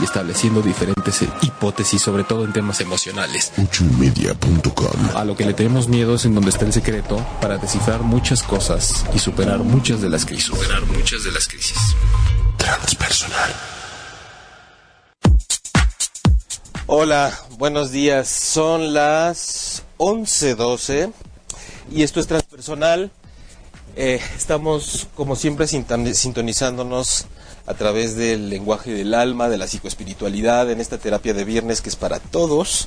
Y estableciendo diferentes hipótesis, sobre todo en temas emocionales. Uchumedia.com. A lo que le tenemos miedo es en donde está el secreto para descifrar muchas cosas y superar muchas de las crisis. Superar muchas de las crisis. Transpersonal. Hola, buenos días. Son las 11:12 y esto es transpersonal. Eh, estamos, como siempre, sinton- sintonizándonos a través del lenguaje del alma, de la psicoespiritualidad, en esta terapia de viernes que es para todos.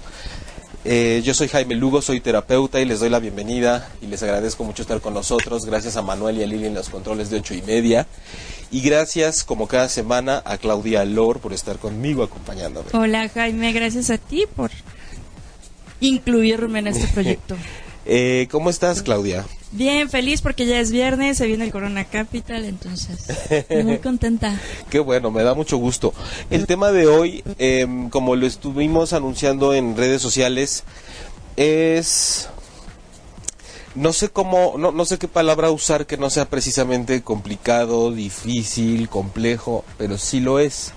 Eh, yo soy Jaime Lugo, soy terapeuta y les doy la bienvenida y les agradezco mucho estar con nosotros. Gracias a Manuel y a Lili en los controles de ocho y media. Y gracias, como cada semana, a Claudia Lor por estar conmigo acompañándome. Hola Jaime, gracias a ti por incluirme en este proyecto. Eh, ¿Cómo estás, Claudia? Bien, feliz porque ya es viernes, se viene el Corona Capital, entonces muy contenta. Qué bueno, me da mucho gusto. El tema de hoy, em, como lo estuvimos anunciando en redes sociales, es... No sé cómo, no, no sé qué palabra usar que no sea precisamente complicado, difícil, complejo, pero sí lo es.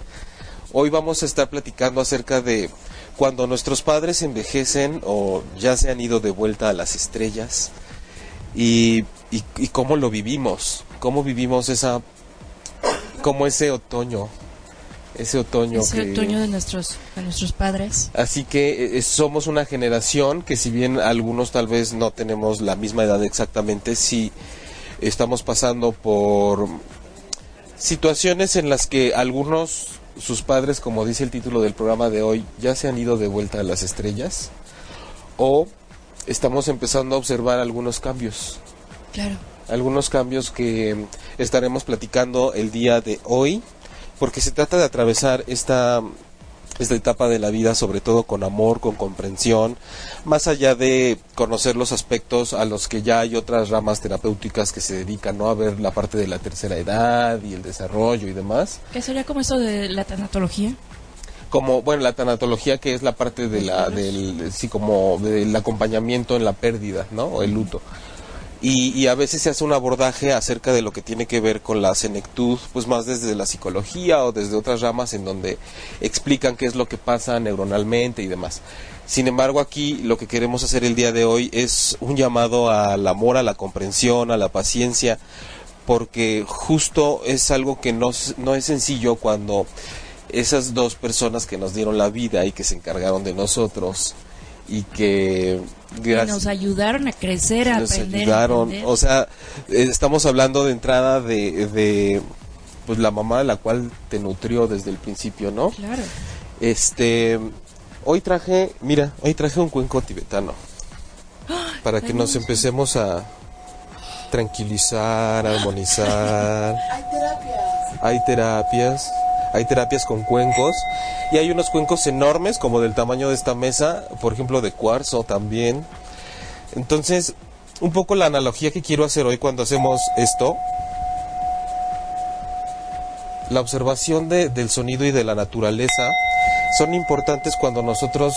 Hoy vamos a estar platicando acerca de cuando nuestros padres envejecen o ya se han ido de vuelta a las estrellas y, y, y cómo lo vivimos, cómo vivimos esa, como ese otoño, ese otoño Es que... el otoño de nuestros, de nuestros padres. Así que eh, somos una generación que si bien algunos tal vez no tenemos la misma edad exactamente, sí estamos pasando por situaciones en las que algunos, sus padres, como dice el título del programa de hoy, ya se han ido de vuelta a las estrellas o estamos empezando a observar algunos cambios Claro. algunos cambios que estaremos platicando el día de hoy, porque se trata de atravesar esta, esta etapa de la vida, sobre todo con amor, con comprensión, más allá de conocer los aspectos a los que ya hay otras ramas terapéuticas que se dedican ¿no? a ver la parte de la tercera edad y el desarrollo y demás. ¿Qué sería como esto de la tanatología? como bueno la tanatología que es la parte de la del sí como del acompañamiento en la pérdida no o el luto y, a veces se hace un abordaje acerca de lo que tiene que ver con la senectud pues más desde la psicología o desde otras ramas en donde explican qué es lo que pasa neuronalmente y demás. Sin embargo aquí lo que queremos hacer el día de hoy es un llamado al amor a la comprensión a la paciencia porque justo es algo que no, no es sencillo cuando esas dos personas que nos dieron la vida y que se encargaron de nosotros y que Que gracias. nos ayudaron a crecer, a nos aprender. ayudaron. o sea eh, estamos hablando de entrada de, de pues la mamá la cual te nutrió desde el principio no Claro. este hoy traje mira hoy traje un cuenco tibetano. Para que nos empecemos a tranquilizar armonizar. Hay terapias. Hay terapias con cuencos y hay unos cuencos enormes como del tamaño de esta mesa por ejemplo de cuarzo también. Entonces un poco la analogía que quiero hacer hoy cuando hacemos esto. La observación de- del sonido y de la naturaleza son importantes cuando nosotros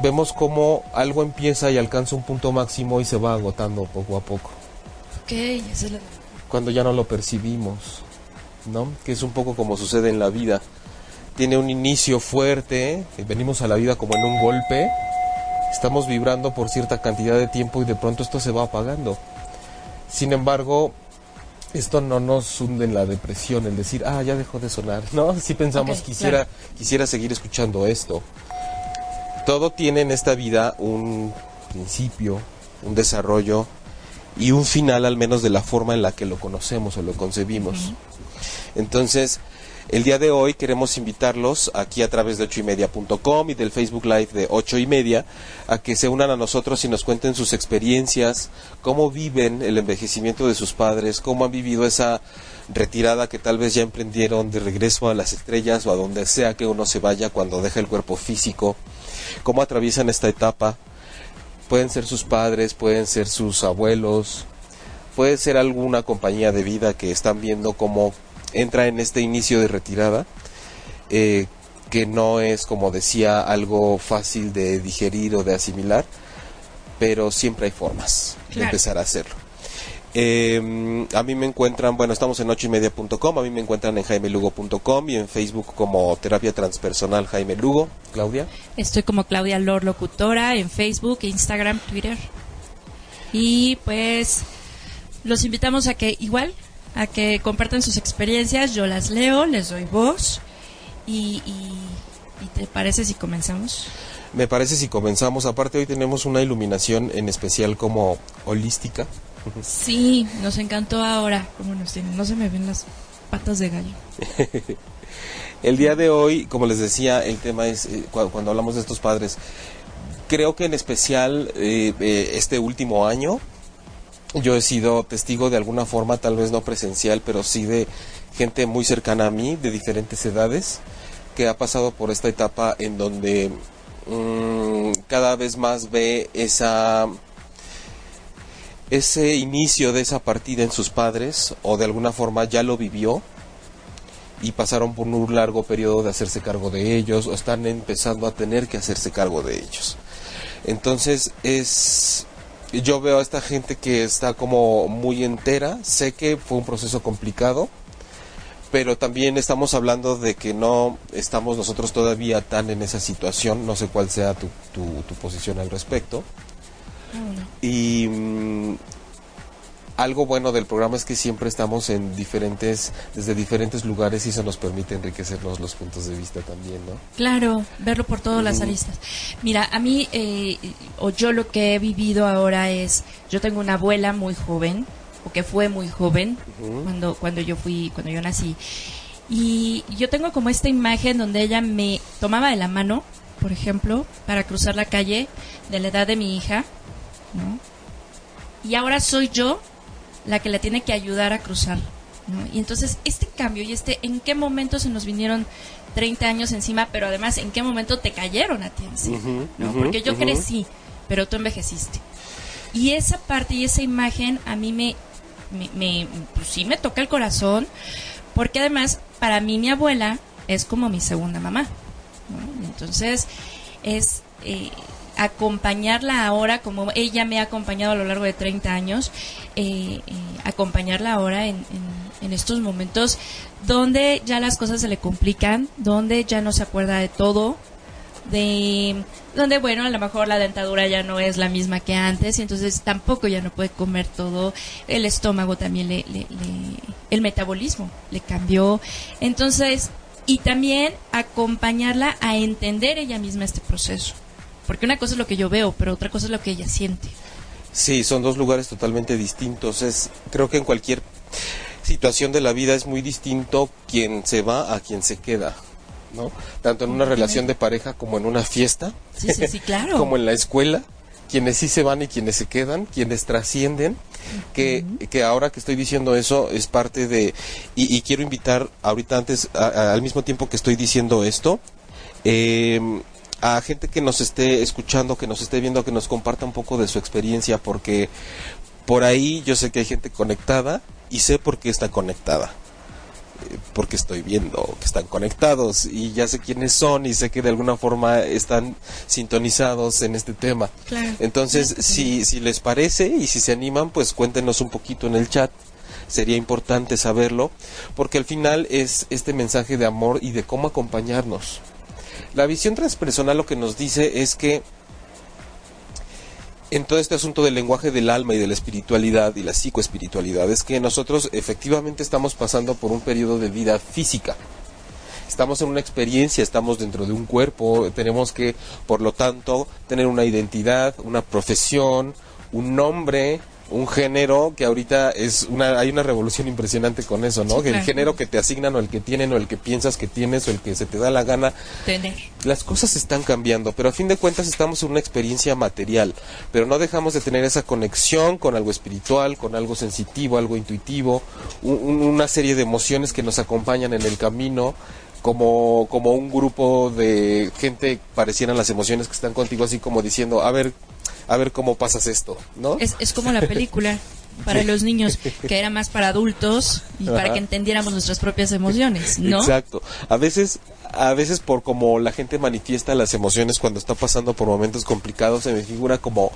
vemos cómo algo empieza y alcanza un punto máximo y se va agotando poco a poco. Ok, esa es la... cuando ya no lo percibimos, ¿no? Que es un poco como sucede en la vida. Tiene un inicio fuerte, venimos a la vida como en un golpe, estamos vibrando por cierta cantidad de tiempo y de pronto esto se va apagando. Sin embargo, esto no nos hunde en la depresión, el decir, ah, ya dejó de sonar, ¿no? Si pensamos, Ok, quisiera, claro. quisiera seguir escuchando esto. Todo tiene en esta vida un principio, un desarrollo y un final al menos de la forma en la que lo conocemos o lo concebimos. Entonces, El día de hoy queremos invitarlos aquí a través de ochoymedia.com y del Facebook Live de ocho y media a que se unan a nosotros y nos cuenten sus experiencias, cómo viven el envejecimiento de sus padres, cómo han vivido esa retirada que tal vez ya emprendieron de regreso a las estrellas o a donde sea que uno se vaya cuando deja el cuerpo físico, cómo atraviesan esta etapa. Pueden ser sus padres, pueden ser sus abuelos, puede ser alguna compañía de vida que están viendo cómo entra en este inicio de retirada, eh, que no es, como decía, algo fácil de digerir o de asimilar, pero siempre hay formas de empezar a hacerlo. Eh, a mí me encuentran, bueno, estamos en ochoymedia.com, a mí me encuentran en jaimelugo.com y en Facebook como Terapia Transpersonal Jaime Lugo. Claudia. Estoy como Claudia Lor Locutora en Facebook, Instagram, Twitter. Y pues los invitamos a que igual, a que compartan sus experiencias, yo las leo, les doy voz. Y, y, ¿y te parece si comenzamos? Me parece si comenzamos. Aparte hoy tenemos una iluminación en especial como holística. Sí, nos encantó ahora. Como nos tienen? No se me ven las patas de gallo. el día de hoy, como les decía, el tema es eh, cu- cuando hablamos de estos padres. Creo que en especial eh, eh, este último año yo he sido testigo de alguna forma, tal vez no presencial, pero sí de gente muy cercana a mí, de diferentes edades, que ha pasado por esta etapa en donde mm, cada vez más ve esa ese inicio de esa partida en sus padres o de alguna forma ya lo vivió y pasaron por un largo periodo de hacerse cargo de ellos o están empezando a tener que hacerse cargo de ellos. Entonces es yo veo a esta gente que está como muy entera, sé que fue un proceso complicado, pero también estamos hablando de que no estamos nosotros todavía tan en esa situación, no sé cuál sea tu, tu, tu posición al respecto. Y mm, algo bueno del programa es que siempre estamos en diferentes, desde diferentes lugares y eso nos permite enriquecernos los puntos de vista también, ¿no? Claro, verlo por todas las aristas. Mira, a mí, eh, o yo lo que he vivido ahora es, yo tengo una abuela muy joven, o que fue muy joven, cuando, cuando yo fui, cuando yo nací. Y yo tengo como esta imagen donde ella me tomaba de la mano, por ejemplo, para cruzar la calle de la edad de mi hija, ¿no? Y ahora soy yo la que la tiene que ayudar a cruzar. ¿no? Y entonces este cambio y este, ¿en qué momento se nos vinieron 30 años encima, pero además en qué momento te cayeron a ti encima? ¿no? Porque yo crecí, pero tú envejeciste. Y esa parte y esa imagen a mí me, me, me- pues sí me toca el corazón, porque además para mí mi abuela es como mi segunda mamá. ¿no? Entonces es eh, acompañarla ahora, como ella me ha acompañado a lo largo de 30 años, eh, eh, acompañarla ahora en, en- en estos momentos donde ya las cosas se le complican, donde ya no se acuerda de todo, de donde bueno a lo mejor la dentadura ya no es la misma que antes y entonces tampoco ya no puede comer todo el estómago también le, le- le- el metabolismo le cambió. Entonces y también acompañarla a entender ella misma este proceso porque una cosa es lo que yo veo pero otra cosa es lo que ella siente. Sí, son dos lugares totalmente distintos. Es, creo que en cualquier situación de la vida es muy distinto quien se va a quien se queda, ¿no? Tanto en una relación de pareja como en una fiesta, sí sí sí claro. Como en la escuela, quienes sí se van y quienes se quedan, quienes trascienden, que, que ahora que estoy diciendo eso es parte de, y, y quiero invitar ahorita antes, a- a- al mismo tiempo que estoy diciendo esto, eh, a gente que nos esté escuchando, que nos esté viendo, que nos comparta un poco de su experiencia, porque por ahí yo sé que hay gente conectada y sé por qué está conectada. Eh, Porque estoy viendo que están conectados y ya sé quiénes son y sé que de alguna forma están sintonizados en este tema. Claro. Entonces, sí. si, si les parece y si se animan, pues cuéntenos un poquito en el chat. Sería importante saberlo, porque al final es este mensaje de amor y de cómo acompañarnos. La visión transpersonal lo que nos dice es que en todo este asunto del lenguaje del alma y de la espiritualidad y la psicoespiritualidad es que nosotros efectivamente estamos pasando por un periodo de vida física. Estamos en una experiencia, estamos dentro de un cuerpo, tenemos que, por lo tanto, tener una identidad, una profesión, un nombre, un género que ahorita es una hay una revolución impresionante con eso, ¿no? Sí, el género que te asignan o el que tienen o el que piensas que tienes o el que se te da la gana Tener. las cosas están cambiando, pero a fin de cuentas estamos en una experiencia material, pero no dejamos de tener esa conexión con algo espiritual, con algo sensitivo, algo intuitivo, un- una serie de emociones que nos acompañan en el camino. Como, como un grupo de gente parecieran las emociones que están contigo así como diciendo a ver a ver cómo pasas esto no Es, es como la película para los niños, que era más para adultos y para Ajá. que entendiéramos nuestras propias emociones, ¿no? Exacto. A veces, a veces por como la gente manifiesta las emociones cuando está pasando por momentos complicados, se me figura como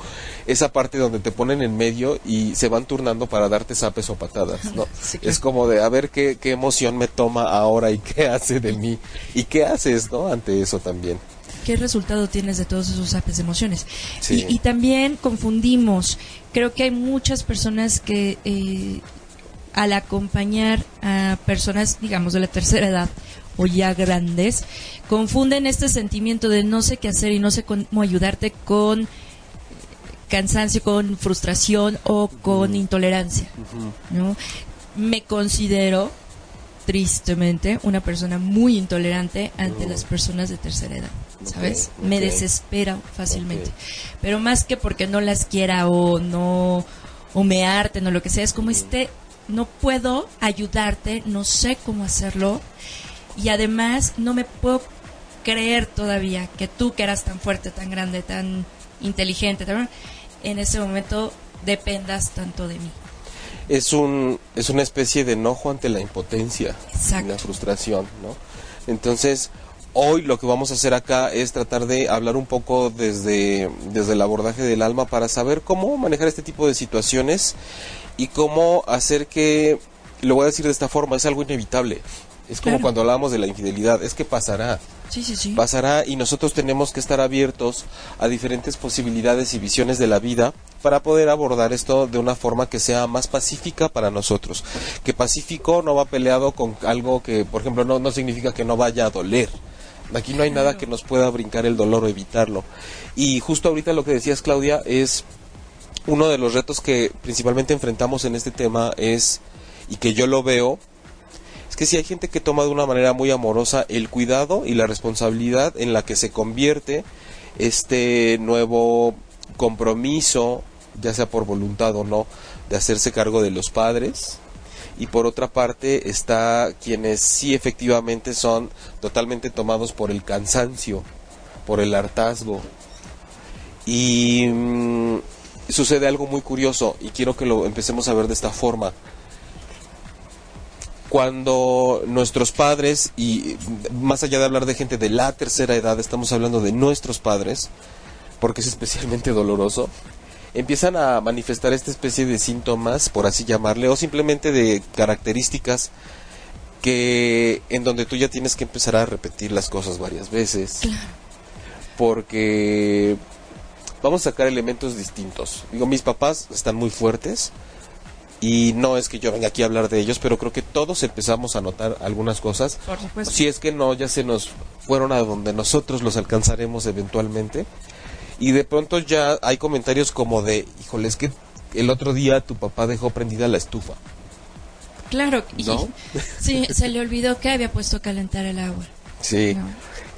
esa parte donde te ponen en medio y se van turnando para darte zapes o patadas, ¿no? Sí, claro. Es como de a ver qué, qué emoción me toma ahora y qué hace de mí y qué haces, ¿no? Ante eso también. ¿Qué resultado tienes de todos esos apes de emociones? Sí. Y, y también confundimos. Creo que hay muchas personas que eh, al acompañar a personas, digamos, de la tercera edad o ya grandes, confunden este sentimiento de no sé qué hacer y no sé cómo ayudarte con cansancio, con frustración o con intolerancia. ¿no? Me considero tristemente una persona muy intolerante ante las personas de tercera edad, ¿sabes? Me desespera fácilmente. Pero más que porque no las quiera o no o me harten o lo que sea, es como este no puedo ayudarte, no sé cómo hacerlo y además no me puedo creer todavía que tú que eras tan fuerte, tan grande, tan inteligente, tan- en ese momento dependas tanto de mí. Es un es una especie de enojo ante la impotencia, Exacto. la frustración, ¿no? Entonces, hoy lo que vamos a hacer acá es tratar de hablar un poco desde desde el abordaje del alma para saber cómo manejar este tipo de situaciones y cómo hacer que lo voy a decir de esta forma, es algo inevitable. Es como Claro. cuando hablábamos de la infidelidad, es que pasará Sí, sí, sí. pasará y nosotros tenemos que estar abiertos a diferentes posibilidades y visiones de la vida para poder abordar esto de una forma que sea más pacífica para nosotros. Que pacífico no va peleado con algo que, por ejemplo, no, no significa que no vaya a doler. Aquí no hay nada que nos pueda brincar el dolor o evitarlo. Y justo ahorita lo que decías, Claudia, es uno de los retos que principalmente enfrentamos en este tema es, y que yo lo veo, es que si hay gente que toma de una manera muy amorosa el cuidado y la responsabilidad en la que se convierte este nuevo compromiso, ya sea por voluntad o no, de hacerse cargo de los padres. Y por otra parte está quienes sí efectivamente son totalmente tomados por el cansancio, por el hartazgo. Y mm, sucede algo muy curioso y quiero que lo empecemos a ver de esta forma cuando nuestros padres, y más allá de hablar de gente de la tercera edad, estamos hablando de nuestros padres, porque es especialmente doloroso, empiezan a manifestar esta especie de síntomas, por así llamarle, o simplemente de características que en donde tú ya tienes que empezar a repetir las cosas varias veces. Porque vamos a sacar elementos distintos. Digo, mis papás están muy fuertes, y no es que yo venga aquí a hablar de ellos, pero creo que todos empezamos a notar algunas cosas. Por supuesto. Si es que no, ya se nos fueron a donde nosotros los alcanzaremos eventualmente. Y de pronto ya hay comentarios como de, híjole, es que el otro día tu papá dejó prendida la estufa. Claro, y ¿No? sí, se le olvidó que había puesto a calentar el agua. Sí. No.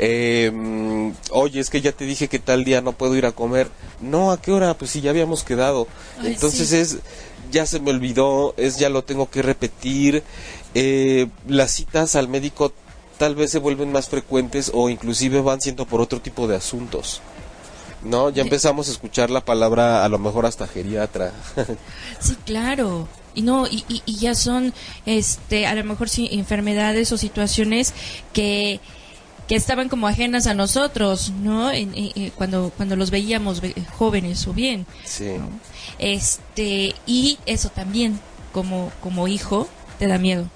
Eh, oye, es que ya te dije que tal día no puedo ir a comer. No, ¿a qué hora? Pues sí, ya habíamos quedado. Ay, Entonces sí. es, ya se me olvidó, es ya lo tengo que repetir. Eh, las citas al médico tal vez se vuelven más frecuentes o inclusive van siendo por otro tipo de asuntos. ¿No? Ya empezamos a escuchar la palabra a lo mejor hasta geriatra. Sí, claro. Y no, y, y- y ya son, este, a lo mejor sí, enfermedades o situaciones que, que estaban como ajenas a nosotros, ¿no? En- en- en- cuando, cuando los veíamos ve- jóvenes o bien. sí. ¿no? Este, y eso también, como, como hijo, te da miedo.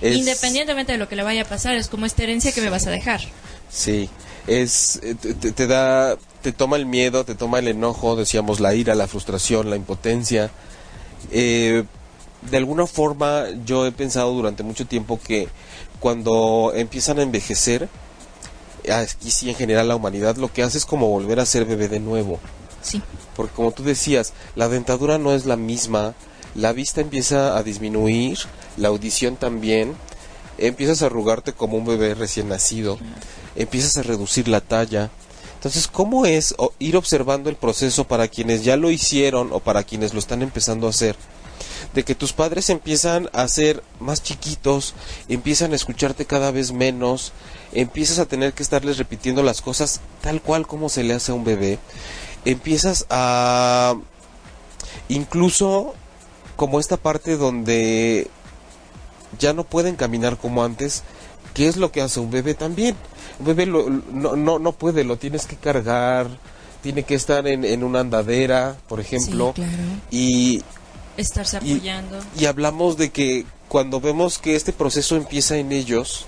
Es- Independientemente de lo que le vaya a pasar, es como esta herencia que me vas a dejar. Sí, es eh, te da te toma el miedo, te toma el enojo, decíamos la ira, la frustración, la impotencia. Eh, de alguna forma yo he pensado durante mucho tiempo que cuando empiezan a envejecer, aquí sí en general la humanidad lo que hace es como volver a ser bebé de nuevo. Sí. Porque como tú decías, la dentadura no es la misma, la vista empieza a disminuir, la audición también, empiezas a arrugarte como un bebé recién nacido, empiezas a reducir la talla. Entonces, ¿cómo es ir observando el proceso para quienes ya lo hicieron o para quienes lo están empezando a hacer? De que tus padres empiezan a ser más chiquitos, empiezan a escucharte cada vez menos, empiezas a tener que estarles repitiendo las cosas tal cual como se le hace a un bebé, empiezas a incluso como esta parte donde ya no pueden caminar como antes, ¿qué es lo que hace un bebé también? Un bebé lo- no, no, no puede, lo tienes que cargar, tiene que estar en, en una andadera, por ejemplo, Sí, claro. y, Estarse Y- apoyando. y hablamos de que cuando vemos que este proceso empieza en ellos,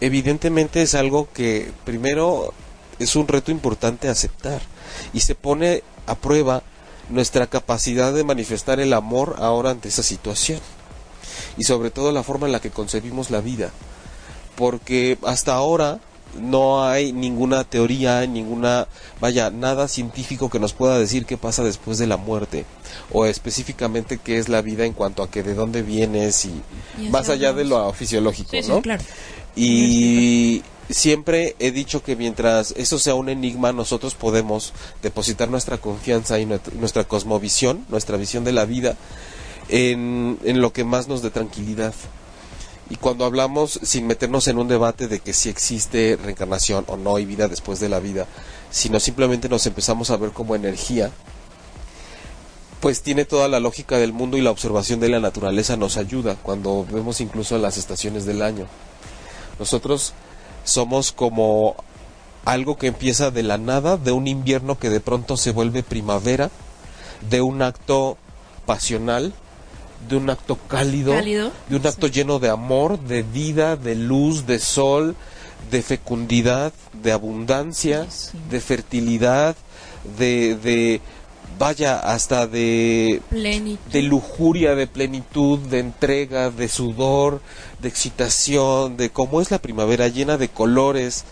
evidentemente es algo que primero es un reto importante aceptar y se pone a prueba nuestra capacidad de manifestar el amor ahora ante esa situación y sobre todo la forma en la que concebimos la vida porque hasta ahora no hay ninguna teoría, ninguna, vaya, nada científico que nos pueda decir qué pasa después de la muerte o específicamente qué es la vida en cuanto a que de dónde vienes y, Y más allá de lo fisiológico, Sí, sí, ¿no? claro. Y siempre he dicho que mientras eso sea un enigma, nosotros podemos depositar nuestra confianza y nuestra cosmovisión, nuestra visión de la vida, en, lo que más nos dé tranquilidad. Y cuando hablamos, sin meternos en un debate de que si existe reencarnación o no y vida después de la vida, sino simplemente nos empezamos a ver como energía, pues tiene toda la lógica del mundo y la observación de la naturaleza nos ayuda cuando vemos incluso las estaciones del año. Nosotros somos como algo que empieza de la nada, de un invierno que de pronto se vuelve primavera, de un acto pasional, de un acto cálido, Cálido, de un acto lleno de amor, de vida, de luz, de sol, de fecundidad, de abundancia, Sí, sí. de fertilidad, de, de vaya, hasta de Plenitud. de lujuria, de plenitud, de entrega, de sudor, de excitación, de cómo es la primavera llena de colores.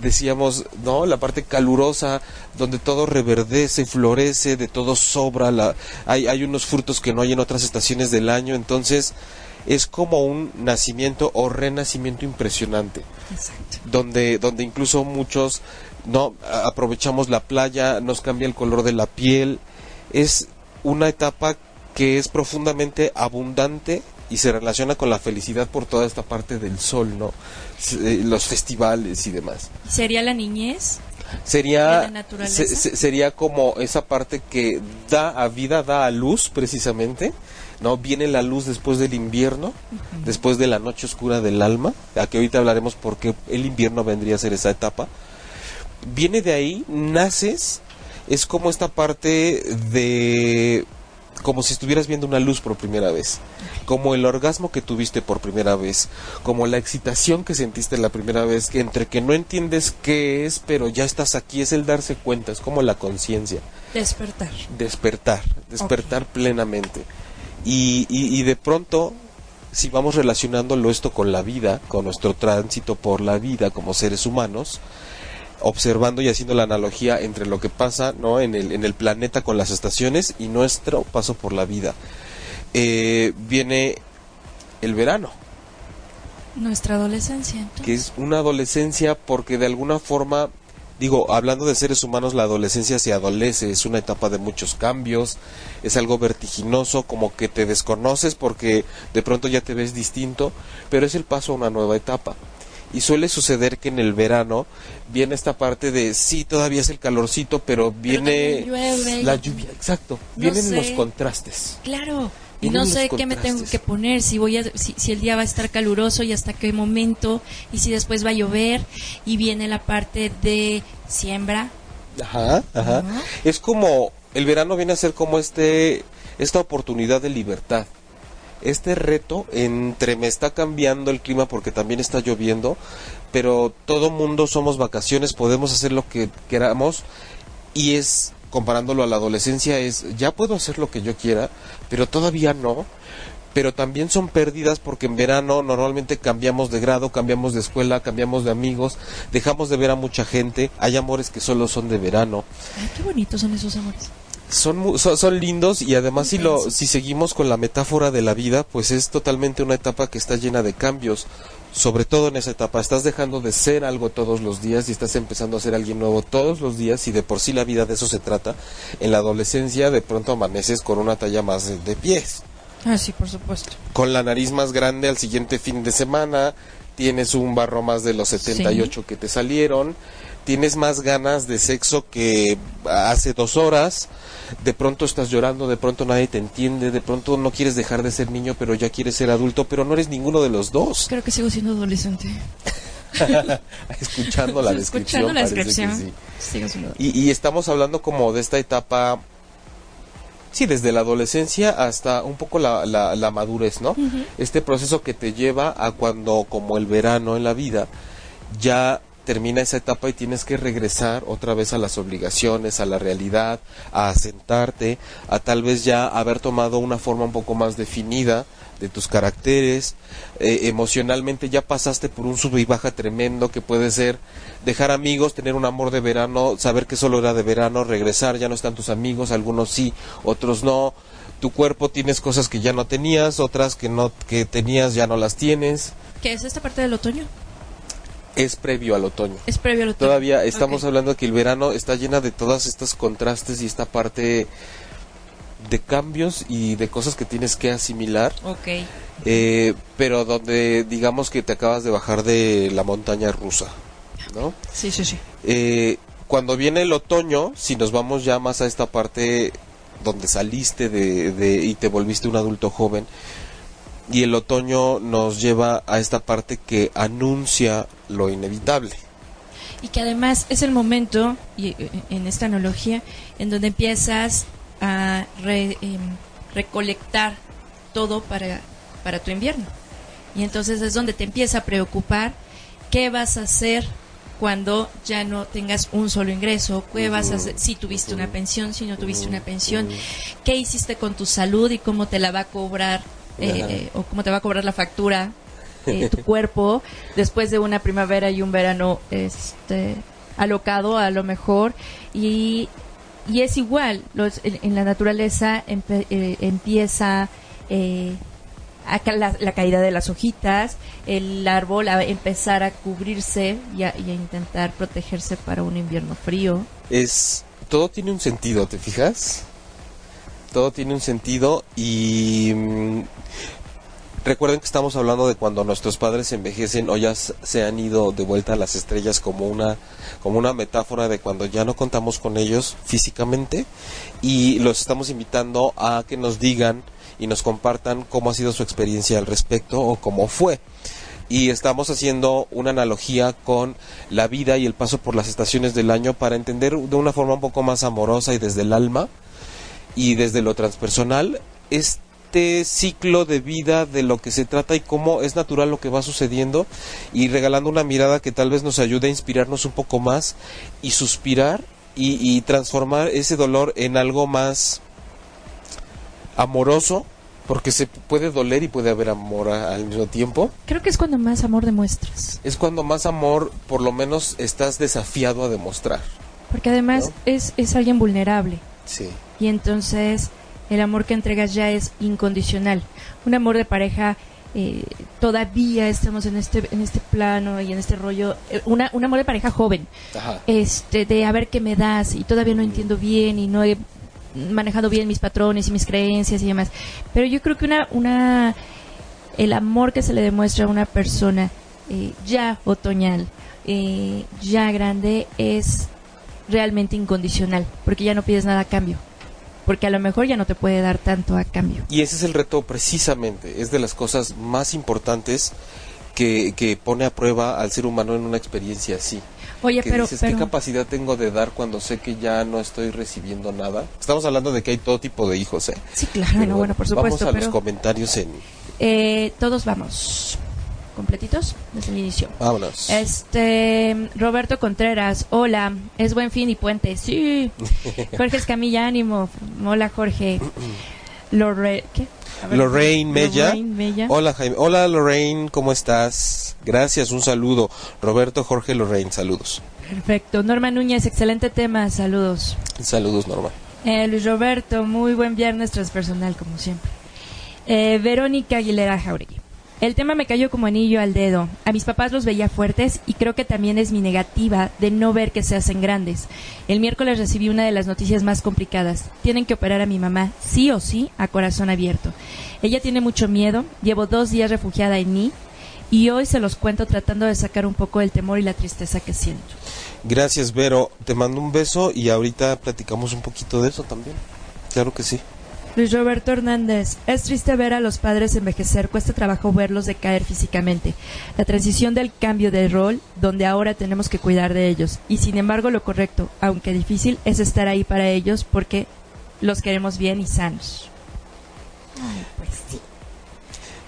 Decíamos, ¿no? La parte calurosa, donde todo reverdece, florece, de todo sobra. La, hay, hay unos frutos que no hay en otras estaciones del año. Entonces, es como un nacimiento o renacimiento impresionante Exacto. donde donde incluso muchos no aprovechamos la playa nos cambia el color de la piel es una etapa que es profundamente abundante y se relaciona con la felicidad por toda esta parte del sol no eh, los festivales y demás. ¿Sería la niñez? ¿De sería la naturaleza? se- se- sería como esa parte que da a vida da a luz precisamente no viene la luz después del invierno después de la noche oscura del alma a que ahorita hablaremos por qué el invierno vendría a ser esa etapa. Viene de ahí naces es como esta parte de como si estuvieras viendo una luz por primera vez, como el orgasmo que tuviste por primera vez, como la excitación que sentiste la primera vez, que entre que no entiendes qué es, pero ya estás aquí, es el darse cuenta, es como la conciencia, Despertar. despertar, despertar plenamente. Y, y, y de pronto, si vamos relacionándolo esto con la vida, con nuestro tránsito por la vida como seres humanos, observando y haciendo la analogía entre lo que pasa ¿no? en, el, en el planeta con las estaciones y nuestro paso por la vida. Eh, viene el verano, Nuestra adolescencia. entonces. que es una adolescencia porque de alguna forma, digo, hablando de seres humanos, la adolescencia se adolece, es una etapa de muchos cambios, es algo vertiginoso, como que te desconoces porque de pronto ya te ves distinto, pero es el paso a una nueva etapa. Y suele suceder que en el verano viene esta parte de sí, todavía es el calorcito, pero viene llueve. la lluvia, exacto. No Vienen sé. los contrastes. Claro. Y no sé qué me tengo que poner, si voy a, si, si el día va a estar caluroso y hasta qué momento, y si después va a llover, y viene la parte de siembra. Ajá, ajá. Ajá. Es como el verano viene a ser como este esta oportunidad de libertad. Este reto entre me está cambiando el clima porque también está lloviendo, pero todo mundo somos vacaciones, podemos hacer lo que queramos y es comparándolo a la adolescencia es ya puedo hacer lo que yo quiera, pero todavía no. pero también son pérdidas porque en verano normalmente cambiamos de grado, cambiamos de escuela, cambiamos de amigos, dejamos de ver a mucha gente, hay amores que solo son de verano. Ay, qué bonitos son esos amores. Son, son, son lindos y además si, lo, si seguimos con la metáfora de la vida, pues es totalmente una etapa que está llena de cambios. Sobre todo en esa etapa, estás dejando de ser algo todos los días y estás empezando a ser alguien nuevo todos los días y de por sí la vida de eso se trata. En la adolescencia de pronto amaneces con una talla más de- de pies Ah, sí, por supuesto. con la nariz más grande al siguiente fin de semana, tienes un barro más de los 78 que te salieron, tienes más ganas de sexo que hace dos horas, de pronto estás llorando, de pronto nadie te entiende, de pronto no quieres dejar de ser niño pero ya quieres ser adulto, pero no eres ninguno de los dos. Creo que sigo siendo adolescente. Escuchando la descripción. Escuchando la parece que descripción. sí. Sigo siendo Y, y estamos hablando como de esta etapa, sí, desde la adolescencia hasta un poco la, la, la madurez, ¿no? Este proceso que te lleva a cuando, como el verano en la vida, ya termina esa etapa y tienes que regresar otra vez a las obligaciones, a la realidad, a asentarte, a tal vez ya haber tomado una forma un poco más definida de tus caracteres, eh, emocionalmente ya pasaste por un sube y baja tremendo que puede ser dejar amigos, tener un amor de verano, saber que solo era de verano, regresar, ya no están tus amigos, algunos sí, otros no, tu cuerpo tienes cosas que ya no tenías, otras que no que tenías ya no las tienes, ¿Qué es esta parte del otoño? Es previo al otoño. Es previo al otoño. Todavía estamos hablando de que el verano está llena de todos estos contrastes y esta parte de cambios y de cosas que tienes que asimilar, Ok. eh, pero donde digamos que te acabas de bajar de la montaña rusa, ¿no? Sí, sí, sí. Eh, cuando viene el otoño, si nos vamos ya más a esta parte donde saliste de, de- y te volviste un adulto joven, y el otoño nos lleva a esta parte que anuncia lo inevitable. Y que además es el momento, y eh, en esta analogía, en donde empiezas a re- em, recolectar todo para, para tu invierno. Y entonces es donde te empieza a preocupar qué vas a hacer cuando ya no tengas un solo ingreso, qué vas a hacer, si tuviste una pensión, si no tuviste una pensión, qué hiciste con tu salud y cómo te la va a cobrar eh, eh, o cómo te va a cobrar la factura eh, tu cuerpo después de una primavera y un verano este alocado a lo mejor. Y, y es igual los, en, en la naturaleza empe- eh, empieza a la, la caída de las hojitas el árbol a empezar a cubrirse y a, y a intentar protegerse para un invierno frío. Es todo tiene un sentido, ¿te fijas? Todo tiene un sentido y mm, recuerden que estamos hablando de cuando nuestros padres envejecen o ya se han ido de vuelta a las estrellas como una como una metáfora de cuando ya no contamos con ellos físicamente. Y los estamos invitando a que nos digan y nos compartan cómo ha sido su experiencia al respecto o cómo fue. Y estamos haciendo una analogía con la vida y el paso por las estaciones del año para entender de una forma un poco más amorosa y desde el alma y desde lo transpersonal este ciclo de vida de lo que se trata y cómo es natural lo que va sucediendo y regalando una mirada que tal vez nos ayude a inspirarnos un poco más y suspirar y, y transformar ese dolor en algo más amoroso porque se puede doler y puede haber amor a- al mismo tiempo creo que es cuando más amor demuestras es cuando más amor por lo menos estás desafiado a demostrar. porque además ¿No? es, es alguien vulnerable Sí. y entonces el amor que entregas ya es incondicional. Un amor de pareja eh, todavía estamos en este en este plano y en este rollo. Eh, una, un amor de pareja joven. Ajá. este de a ver qué me das y todavía no entiendo bien y no he manejado bien mis patrones y mis creencias y demás. Pero yo creo que una una el amor que se le demuestra a una persona eh, ya otoñal eh, ya grande es realmente incondicional porque ya no pides nada a cambio porque a lo mejor ya no te puede dar tanto a cambio Y ese es el reto precisamente, es de las cosas más importantes que, que pone a prueba al ser humano en una experiencia así. oye que pero, dices, pero ¿qué capacidad tengo de dar cuando sé que ya no estoy recibiendo nada? Estamos hablando de que hay todo tipo de hijos, ¿eh? sí claro Pero no, bueno por supuesto Vamos a pero los comentarios en... eh, todos vamos completitos desde el inicio Vámonos. Este, Roberto Contreras, hola, es buen fin y puente, sí. Jorge Escamilla, ánimo, hola Jorge. Lorre, ¿qué? Ver, Lorraine Mella. Lorraine Mella. Hola Jaime. Hola Lorraine, ¿cómo estás? Gracias, un saludo. Roberto Jorge Lorraine, saludos. Perfecto. Norma Núñez, excelente tema, saludos. Saludos, Norma. Eh, Luis Roberto, muy buen viernes transpersonal, como siempre. Eh, Verónica Aguilera Jauregui. El tema me cayó como anillo al dedo. A mis papás los veía fuertes y creo que también es mi negativa de no ver que se hacen grandes. El miércoles recibí una de las noticias más complicadas. Tienen que operar a mi mamá, sí o sí, a corazón abierto. Ella tiene mucho miedo, llevo dos días refugiada en mí y hoy se los cuento tratando de sacar un poco el temor y la tristeza que siento. Gracias, Vero. Te mando un beso y ahorita platicamos un poquito de eso también. Claro que sí. Luis Roberto Hernández, es triste ver a los padres envejecer, cuesta trabajo verlos decaer físicamente. La transición del cambio de rol, donde ahora tenemos que cuidar de ellos. Y sin embargo, lo correcto, aunque difícil, es estar ahí para ellos porque los queremos bien y sanos. Ay, pues sí.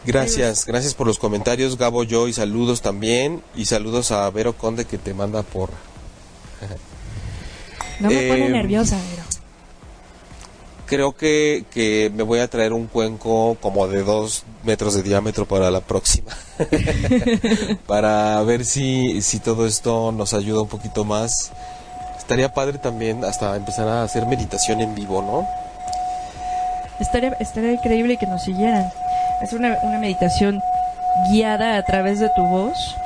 Gracias, gracias por los comentarios, Gabo Yo, y saludos también. Y saludos a Vero Conde que te manda porra. No me pone Eh, nerviosa, pero. Creo que, que me voy a traer un cuenco como de dos metros de diámetro para la próxima. para ver si, si todo esto nos ayuda un poquito más. Estaría padre también hasta empezar a hacer meditación en vivo, ¿no? Estaría, estaría increíble que nos siguieran. Es una, una meditación guiada a través de tu voz.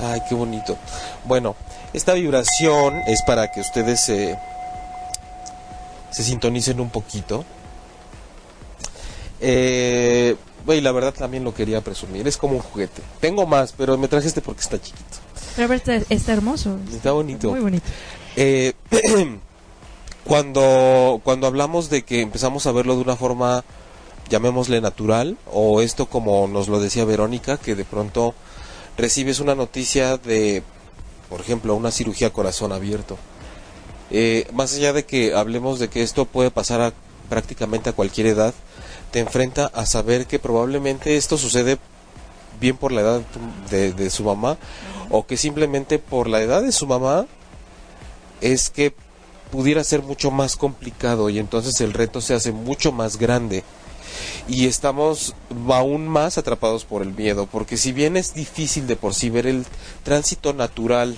Ay, qué bonito. Bueno, esta vibración es para que ustedes se, se sintonicen un poquito. Eh, güey, la verdad también lo quería presumir. Es como un juguete. Tengo más, pero me traje este porque está chiquito. Pero está, está hermoso. Está bonito. Muy bonito. Eh, cuando, cuando hablamos de que empezamos a verlo de una forma, llamémosle natural, o esto como nos lo decía Verónica, que de pronto recibes una noticia de, por ejemplo, una cirugía corazón abierto. Eh, más allá de que hablemos de que esto puede pasar a prácticamente a cualquier edad, te enfrenta a saber que probablemente esto sucede bien por la edad de, de su mamá o que simplemente por la edad de su mamá es que pudiera ser mucho más complicado y entonces el reto se hace mucho más grande. Y estamos aún más atrapados por el miedo porque si bien es difícil de por sí ver el tránsito natural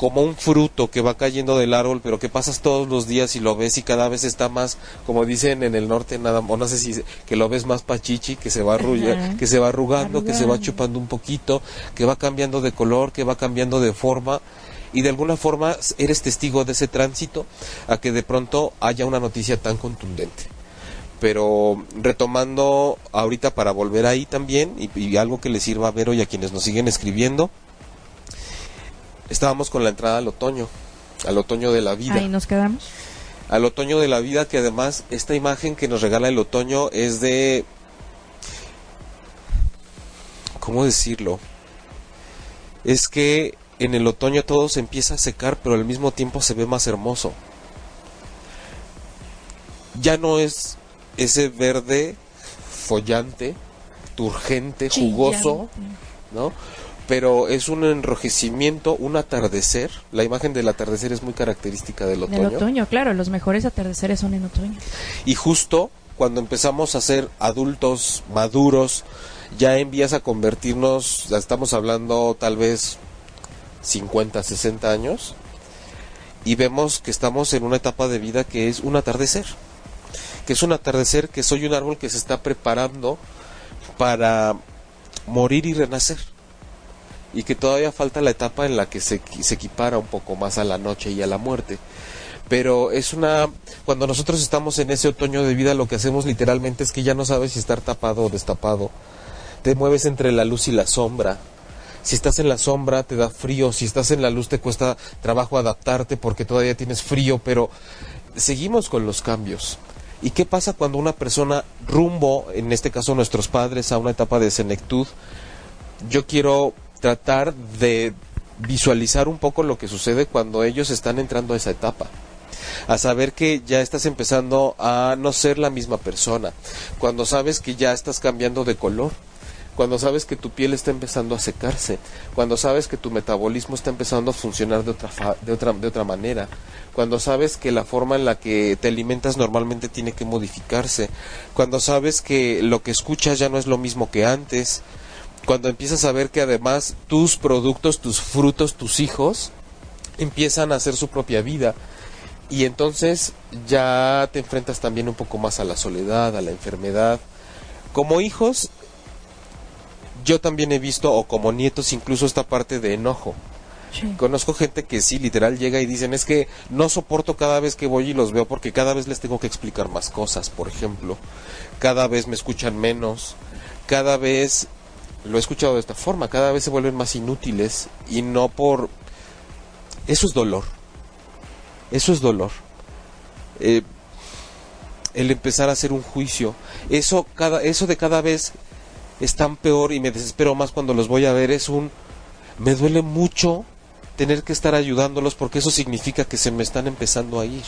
como un fruto que va cayendo del árbol, pero que pasas todos los días y lo ves y cada vez está más, como dicen en el norte, nada, o no sé si que lo ves más pachichi, que se va arrulla, que se va arrugando, que se va chupando un poquito, que va cambiando de color, que va cambiando de forma y de alguna forma eres testigo de ese tránsito a que de pronto haya una noticia tan contundente. Pero retomando ahorita para volver ahí también y, y algo que le sirva a Vero y a quienes nos siguen escribiendo, estábamos con la entrada al otoño, al otoño de la vida Ahí nos quedamos. al otoño de la vida, que además esta imagen que nos regala el otoño es de... ¿Cómo decirlo? Es que en el otoño todo se empieza a secar, pero al mismo tiempo se ve más hermoso. Ya no es ese verde follante, turgente, jugoso, ¿no? Pero es un enrojecimiento, un atardecer. La imagen del atardecer es muy característica del En el otoño, claro, los mejores atardeceres son en otoño. y justo cuando empezamos a ser adultos maduros, ya envías a convertirnos, ya estamos hablando tal vez 50, 60 años, y vemos que estamos en una etapa de vida que es un atardecer. Que es un atardecer que soy un árbol que se está preparando para morir y renacer. Y que todavía falta la etapa en la que se, se equipara un poco más a la noche y a la muerte. Pero es una cuando nosotros estamos en ese otoño de vida lo que hacemos literalmente es que ya no sabes si estar tapado o destapado. Te mueves entre la luz y la sombra. Si estás en la sombra te da frío. Si estás en la luz te cuesta trabajo adaptarte porque todavía tienes frío. Pero seguimos con los cambios. ¿Y qué pasa cuando una persona rumbo, en este caso nuestros padres, a una etapa de senectud? Yo quiero tratar de visualizar un poco lo que sucede cuando ellos están entrando a esa etapa. A saber que ya estás empezando a no ser la misma persona, cuando sabes que ya estás cambiando de color, cuando sabes que tu piel está empezando a secarse, cuando sabes que tu metabolismo está empezando a funcionar de otra, de otra, de otra manera, cuando sabes que la forma en la que te alimentas normalmente tiene que modificarse, cuando sabes que lo que escuchas ya no es lo mismo que antes, cuando empiezas a ver que además tus productos, tus frutos, tus hijos empiezan a hacer su propia vida. Y entonces ya te enfrentas también un poco más a la soledad, a la enfermedad. Como hijos, yo también he visto, o como nietos, incluso esta parte de enojo. Conozco gente que sí, literal, llega y dicen, es que no soporto cada vez que voy y los veo porque cada vez les tengo que explicar más cosas, por ejemplo. Cada vez me escuchan menos. Cada vez, lo he escuchado de esta forma, cada vez se vuelven más inútiles y no por... Eso es dolor. Eso es dolor. Eh, el empezar a hacer un juicio. Eso, cada, eso de cada vez es tan peor y me desespero más cuando los voy a ver. Es un... Me duele mucho tener que estar ayudándolos porque eso significa que se me están empezando a ir.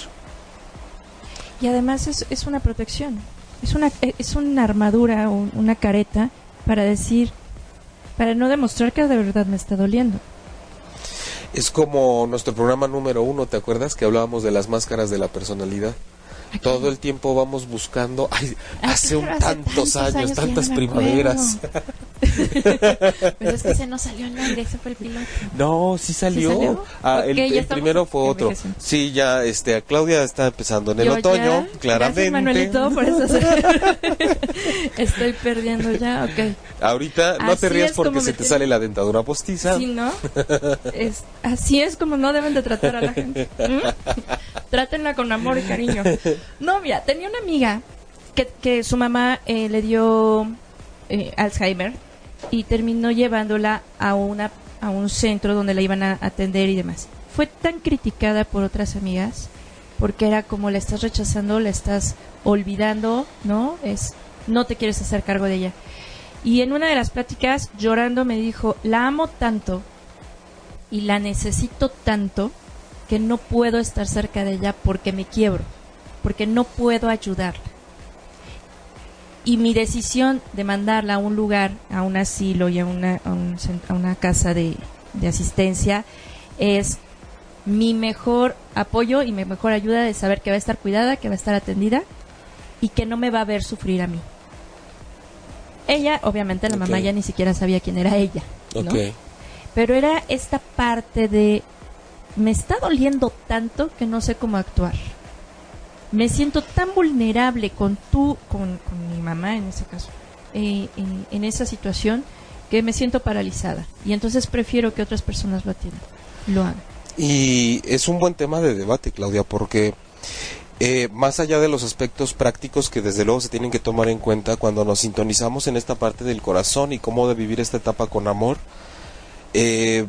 Y además es, es una protección, es una, es una armadura o una careta para decir, para no demostrar que de verdad me está doliendo. Es como nuestro programa número uno, ¿te acuerdas? Que hablábamos de las máscaras de la personalidad. Todo el tiempo vamos buscando, ay, hace, un, tantos, años, tantas primaveras. Pero es que se nos salió el aire, ese fue el piloto. No, sí salió. Ah, el, primero fue otro. Sí, ya, este, Claudia está empezando en el otoño, claramente. Manuelito, por eso estoy perdiendo ya, ok. Ahorita no te rías porque se te sale la dentadura postiza. Sí, ¿no? Es, así es como no deben de tratar a la gente. Trátenla con amor y cariño. No, mira, tenía una amiga que, que su mamá eh, le dio eh, Alzheimer y terminó llevándola a, una, a un centro donde la iban a atender y demás. Fue tan criticada por otras amigas porque era como la estás rechazando, la estás olvidando, ¿no? Es no te quieres hacer cargo de ella. Y en una de las pláticas, llorando, me dijo, la amo tanto y la necesito tanto que no puedo estar cerca de ella porque me quiebro, porque no puedo ayudarla. Y mi decisión de mandarla a un lugar, a un asilo y a una, a, una casa de, de asistencia es mi mejor apoyo y mi mejor ayuda de saber que va a estar cuidada, que va a estar atendida y que no me va a ver sufrir a mí. Ella, obviamente, la mamá ya ni siquiera sabía quién era ella, ¿no? Pero era esta parte de me está doliendo tanto que no sé cómo actuar. Me siento tan vulnerable con tú, con, mi mamá en ese caso, eh, en, esa situación, que me siento paralizada. Y entonces prefiero que otras personas lo atiendan, lo hagan. Y es un buen tema de debate, Claudia, porque eh, más allá de los aspectos prácticos que desde luego se tienen que tomar en cuenta cuando nos sintonizamos en esta parte del corazón y cómo de vivir esta etapa con amor, eh,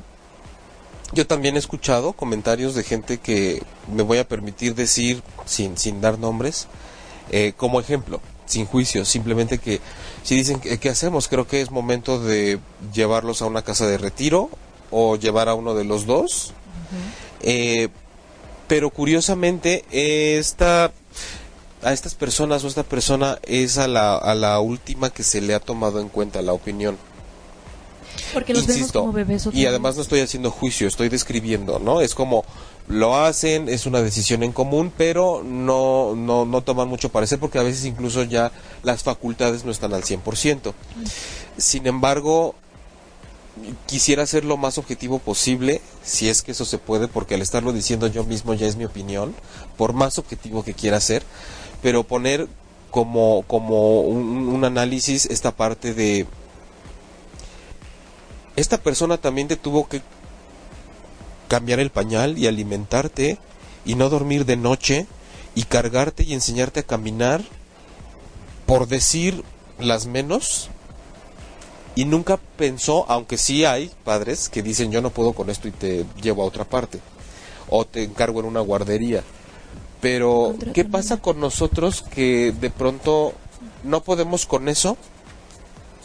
yo también he escuchado comentarios de gente que me voy a permitir decir sin, sin dar nombres, eh, como ejemplo, sin juicio, simplemente que si dicen que qué hacemos, creo que es momento de llevarlos a una casa de retiro o llevar a uno de los dos. eh, pero curiosamente esta a estas personas o esta persona es a la, a la última que se le ha tomado en cuenta la opinión. Porque los vemos como bebés. Y además no estoy haciendo juicio, estoy describiendo, ¿no? Es como lo hacen, es una decisión en común, pero no, no, no toman mucho parecer porque a veces incluso ya las facultades no están al 100%. Sin embargo, quisiera ser lo más objetivo posible, si es que eso se puede, porque al estarlo diciendo yo mismo ya es mi opinión, por más objetivo que quiera ser, pero poner como, como un, un análisis esta parte de esta persona también te tuvo que cambiar el pañal y alimentarte y no dormir de noche y cargarte y enseñarte a caminar por decir las menos y nunca pensó, aunque sí hay padres que dicen yo no puedo con esto y te llevo a otra parte o te encargo en una guardería. Pero ¿qué pasa con nosotros que de pronto no podemos con eso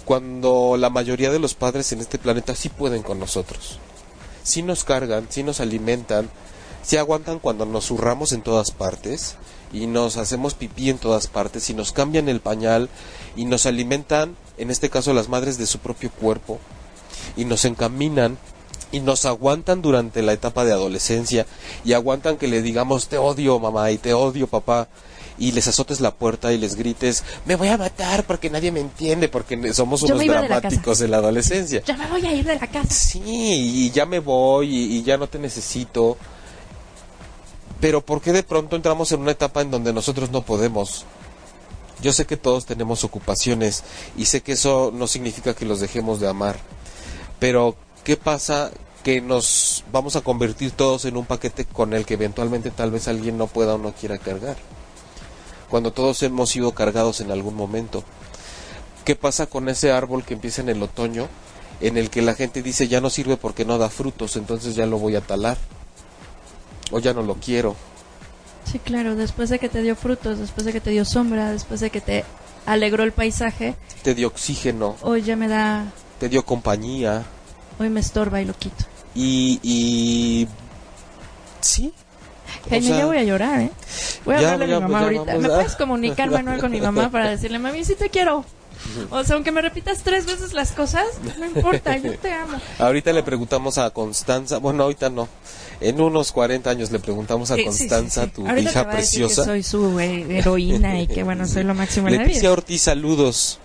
cuando la mayoría de los padres en este planeta sí pueden con nosotros? Sí nos cargan, sí nos alimentan, sí aguantan cuando nos zurramos en todas partes y nos hacemos pipí en todas partes y nos cambian el pañal y nos alimentan en este caso las madres de su propio cuerpo, y nos encaminan y nos aguantan durante la etapa de adolescencia y aguantan que le digamos te odio mamá y te odio papá y les azotes la puerta y les grites me voy a matar porque nadie me entiende porque somos unos dramáticos en la adolescencia ya me voy a ir de la casa sí y ya me voy y, y ya no te necesito pero ¿por qué de pronto entramos en una etapa en donde nosotros no podemos yo sé que todos tenemos ocupaciones y sé que eso no significa que los dejemos de amar pero ¿qué pasa? Que nos vamos a convertir todos en un paquete con el que eventualmente tal vez alguien no pueda o no quiera cargar. Cuando todos hemos sido cargados en algún momento. ¿Qué pasa con ese árbol que empieza en el otoño, en el que la gente dice ya no sirve porque no da frutos, entonces ya lo voy a talar? O ya no lo quiero. Sí, claro, después de que te dio frutos, después de que te dio sombra, después de que te alegró el paisaje. Te dio oxígeno. Hoy ya me da te dio compañía. Hoy me estorba y lo quito. Y, y sí. Jaime, ya voy a llorar, ¿eh? Voy a hablarle a mi mamá ahorita. ¿Me puedes comunicar, Manuel, con mi mamá para decirle, mami, sí te quiero? O sea, aunque me repitas tres veces las cosas, no importa, yo te amo. Ahorita le preguntamos a Constanza, bueno, ahorita no. En unos 40 años le preguntamos a Constanza, tu hija preciosa. que soy su heroína y que bueno, soy lo máximo en la vida. Leticia Ortiz, saludos.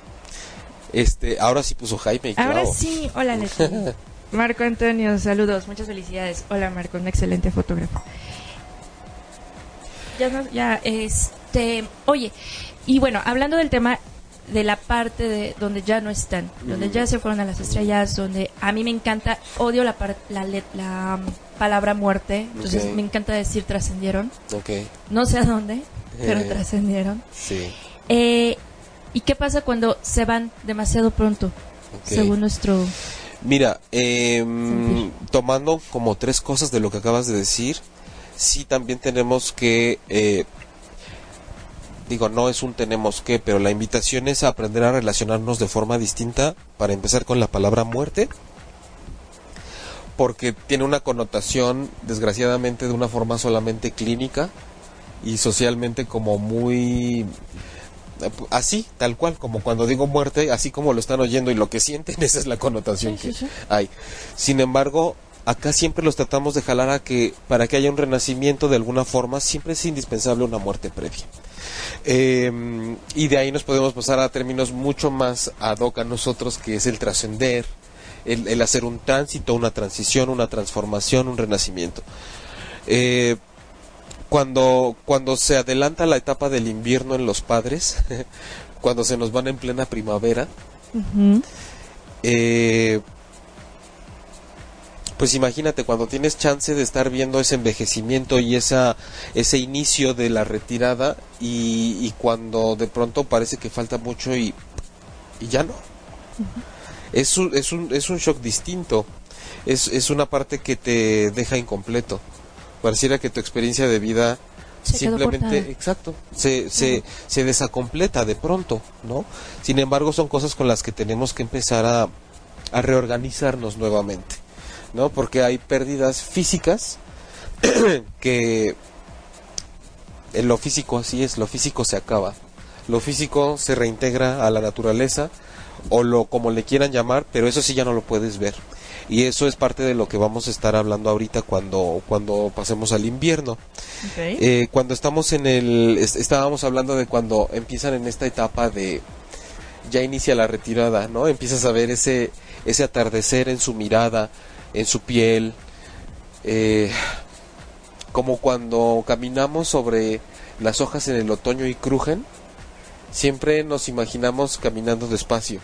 Este, ahora sí puso Jaime. Ahora sí, hola Leti. Marco Antonio, saludos, muchas felicidades. Hola Marco, un excelente fotógrafo. Ya, no, ya, este, oye, y bueno, hablando del tema de la parte de donde ya no están, donde ya se fueron a las estrellas, donde a mí me encanta, odio la, la, la um, palabra muerte, entonces me encanta decir trascendieron. Okay. No sé a dónde, pero eh, trascendieron. Sí. Eh, ¿Y qué pasa cuando se van demasiado pronto, según nuestro... Mira, em, tomando como tres cosas de lo que acabas de decir, sí también tenemos que, eh, digo, no es un tenemos que, pero la invitación es a aprender a relacionarnos de forma distinta, para empezar con la palabra muerte, porque tiene una connotación, desgraciadamente, de una forma solamente clínica y socialmente como muy así, tal cual, como cuando digo muerte, así como lo están oyendo y lo que sienten, esa es la connotación que hay. Sin embargo, acá siempre los tratamos de jalar a que para que haya un renacimiento de alguna forma, siempre es indispensable una muerte previa. Em, y de ahí nos podemos pasar a términos mucho más ad hoc a nosotros, que es el trascender, el, el, hacer un tránsito, una transición, una transformación, un renacimiento. Eh, cuando, cuando se adelanta la etapa del invierno en los padres, cuando se nos van en plena primavera, eh, pues imagínate cuando tienes chance de estar viendo ese envejecimiento y esa, ese inicio de la retirada y, cuando de pronto parece que falta mucho y, y ya no. es, un, es, un, es un shock distinto, es, es una parte que te deja incompleto. Pareciera que tu experiencia de vida simplemente, exacto, se, se, se desacompleta de pronto, ¿no? Sin embargo, son cosas con las que tenemos que empezar a, a reorganizarnos nuevamente, ¿no? Porque hay pérdidas físicas que en lo físico así es, lo físico se acaba, lo físico se reintegra a la naturaleza o lo como le quieran llamar, pero eso sí ya no lo puedes ver. Y eso es parte de lo que vamos a estar hablando ahorita cuando cuando pasemos al invierno. Eh, cuando estamos en el estábamos hablando de cuando empiezan en esta etapa de ya inicia la retirada no empiezas a ver ese ese atardecer en su mirada en su piel eh, como cuando caminamos sobre las hojas en el otoño y crujen siempre nos imaginamos caminando despacio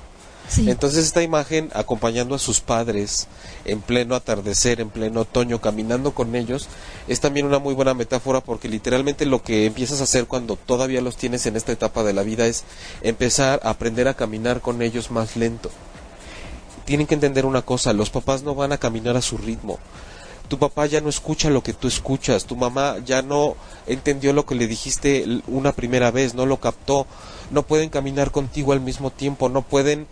entonces esta imagen acompañando a sus padres en pleno atardecer, en pleno otoño, caminando con ellos, es también una muy buena metáfora porque literalmente lo que empiezas a hacer cuando todavía los tienes en esta etapa de la vida es empezar a aprender a caminar con ellos más lento. Tienen que entender una cosa, los papás no van a caminar a su ritmo. Tu papá ya no escucha lo que tú escuchas, tu mamá ya no entendió lo que le dijiste una primera vez, no lo captó, no pueden caminar contigo al mismo tiempo, no pueden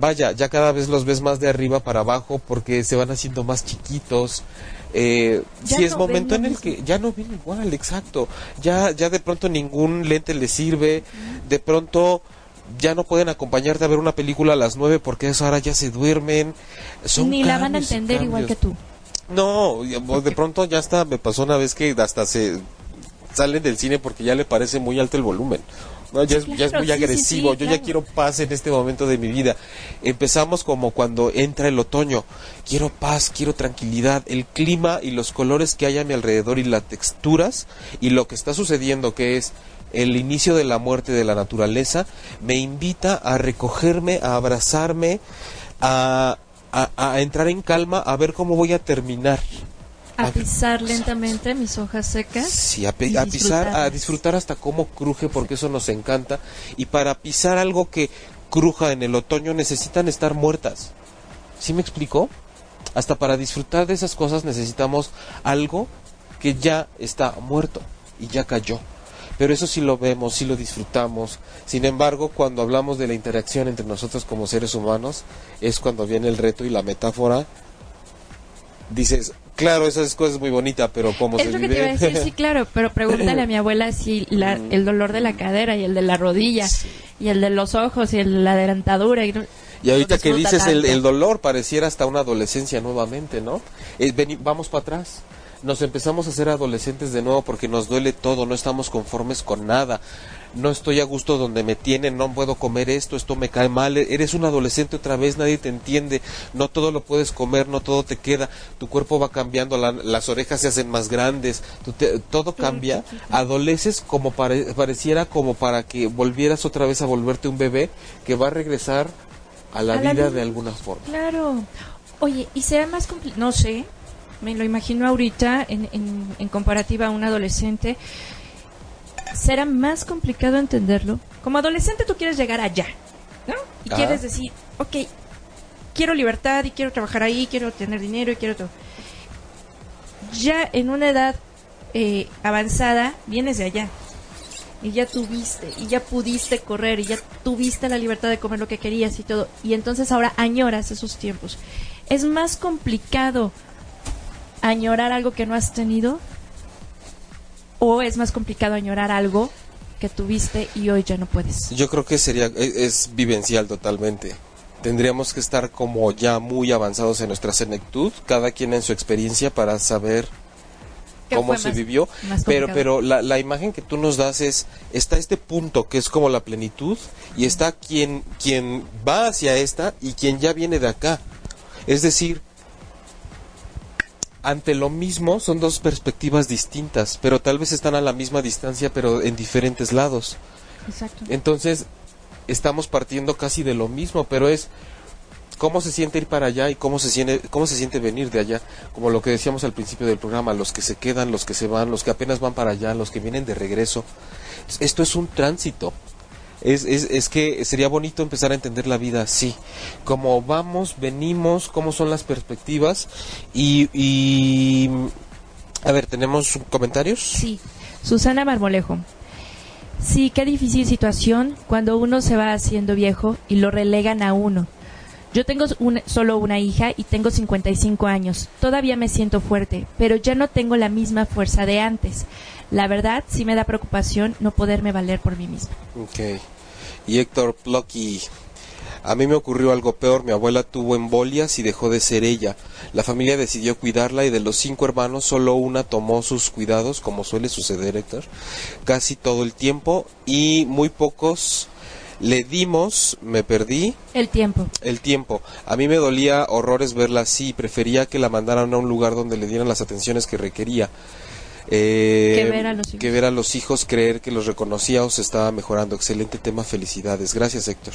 vaya, ya cada vez los ves más de arriba para abajo porque se van haciendo más chiquitos. Eh, si es momento en el que ya no ven igual, exacto. Ya, ya de pronto ningún lente le sirve. De pronto ya no pueden acompañarte a ver una película a las nueve porque a esa hora ya se duermen. Son Ni la van a entender igual que tú. No, pues, de pronto ya está, me pasó una vez que hasta se salen del cine porque ya le parece muy alto el volumen. No, ya, es, ya es Claro, muy sí, sí, agresivo, sí, yo claro. ya quiero paz en este momento de mi vida. Empezamos como cuando entra el otoño, quiero paz, quiero tranquilidad, el clima y los colores que hay a mi alrededor y las texturas y lo que está sucediendo que es el inicio de la muerte de la naturaleza, me invita a recogerme, a abrazarme, a, a- a entrar en calma, a ver cómo voy a terminar. A pisar lentamente mis hojas secas. Sí, a, pisar, a disfrutar hasta cómo cruje, porque eso nos encanta. Y para pisar algo que cruja en el otoño necesitan estar muertas. ¿Sí me explicó? Hasta para disfrutar de esas cosas necesitamos algo que ya está muerto y ya cayó. Pero eso sí lo vemos, sí lo disfrutamos. Sin embargo, cuando hablamos de la interacción entre nosotros como seres humanos, es cuando viene el reto y la metáfora. Dices, claro, esa es cosa muy bonita, pero ¿cómo Es se lo que te iba a decir, sí, claro, pero pregúntale a mi abuela si la- el dolor de la cadera y el de la rodilla y el de los ojos y el de la dentadura. Y, no- Y ahorita que dices el, dolor, pareciera hasta una adolescencia nuevamente, ¿no? Es veni- vamos para atrás. Nos empezamos a ser adolescentes de nuevo porque nos duele todo, no estamos conformes con nada. No estoy a gusto donde me tienen, no puedo comer esto, esto me cae mal. Eres un adolescente otra vez, nadie te entiende. No todo lo puedes comer, no todo te queda. Tu cuerpo va cambiando, la- las orejas se hacen más grandes, te- todo cambia. Adoleces como pare- pareciera como para que volvieras otra vez a volverte un bebé que va a regresar a la A la vida vida. de alguna forma. Claro. Oye, ¿y será más complicado? No sé, me lo imagino ahorita en, en, en comparativa a un adolescente. ¿Será más complicado entenderlo? Como adolescente tú quieres llegar allá, ¿no? Y Ajá. quieres decir, ok, quiero libertad y quiero trabajar ahí, quiero tener dinero y quiero todo. Ya en una edad eh, avanzada vienes de allá. Y ya tuviste, y ya pudiste correr, y ya tuviste la libertad de comer lo que querías y todo. Y entonces ahora añoras esos tiempos. ¿Es más complicado añorar algo que no has tenido? ¿O es más complicado añorar algo que tuviste y hoy ya no puedes? Yo creo que sería es, es vivencial totalmente. Tendríamos que estar como ya muy avanzados en nuestra senectud, cada quien en su experiencia para saber ¿Qué cómo se más- vivió. más pero pero la, la imagen que tú nos das es está este punto que es como la plenitud y está quien quien va hacia esta y quien ya viene de acá. Es decir, ante lo mismo son dos perspectivas distintas, pero tal vez están a la misma distancia, pero en diferentes lados. Exacto. Entonces, estamos partiendo casi de lo mismo, pero es cómo se siente ir para allá y cómo se siente cómo se siente venir de allá, como lo que decíamos al principio del programa, los que se quedan, los que se van, los que apenas van para allá, los que vienen de regreso. Esto es un tránsito. Es, es, es que sería bonito empezar a entender la vida así, como vamos, venimos, cómo son las perspectivas y, y a ver, tenemos comentarios. Sí. Susana Marmolejo. Sí, qué difícil situación cuando uno se va haciendo viejo y lo relegan a uno. Yo tengo un- solo una hija y tengo 55 años. Todavía me siento fuerte, pero ya no tengo la misma fuerza de antes. La verdad, sí me da preocupación no poderme valer por mí misma. Ok. Y Héctor Plucky. A mí me ocurrió algo peor. Mi abuela tuvo embolias y dejó de ser ella. La familia decidió cuidarla y de los cinco hermanos solo una tomó sus cuidados, como suele suceder, Héctor, casi todo el tiempo y muy pocos le dimos, me perdí El tiempo. el tiempo. A mí me dolía horrores verla así. Prefería que la mandaran a un lugar donde le dieran las atenciones que requería. Eh, Que ver a los hijos. que ver a los hijos, creer que los reconocía o se estaba mejorando. Excelente tema, felicidades. Gracias, Héctor.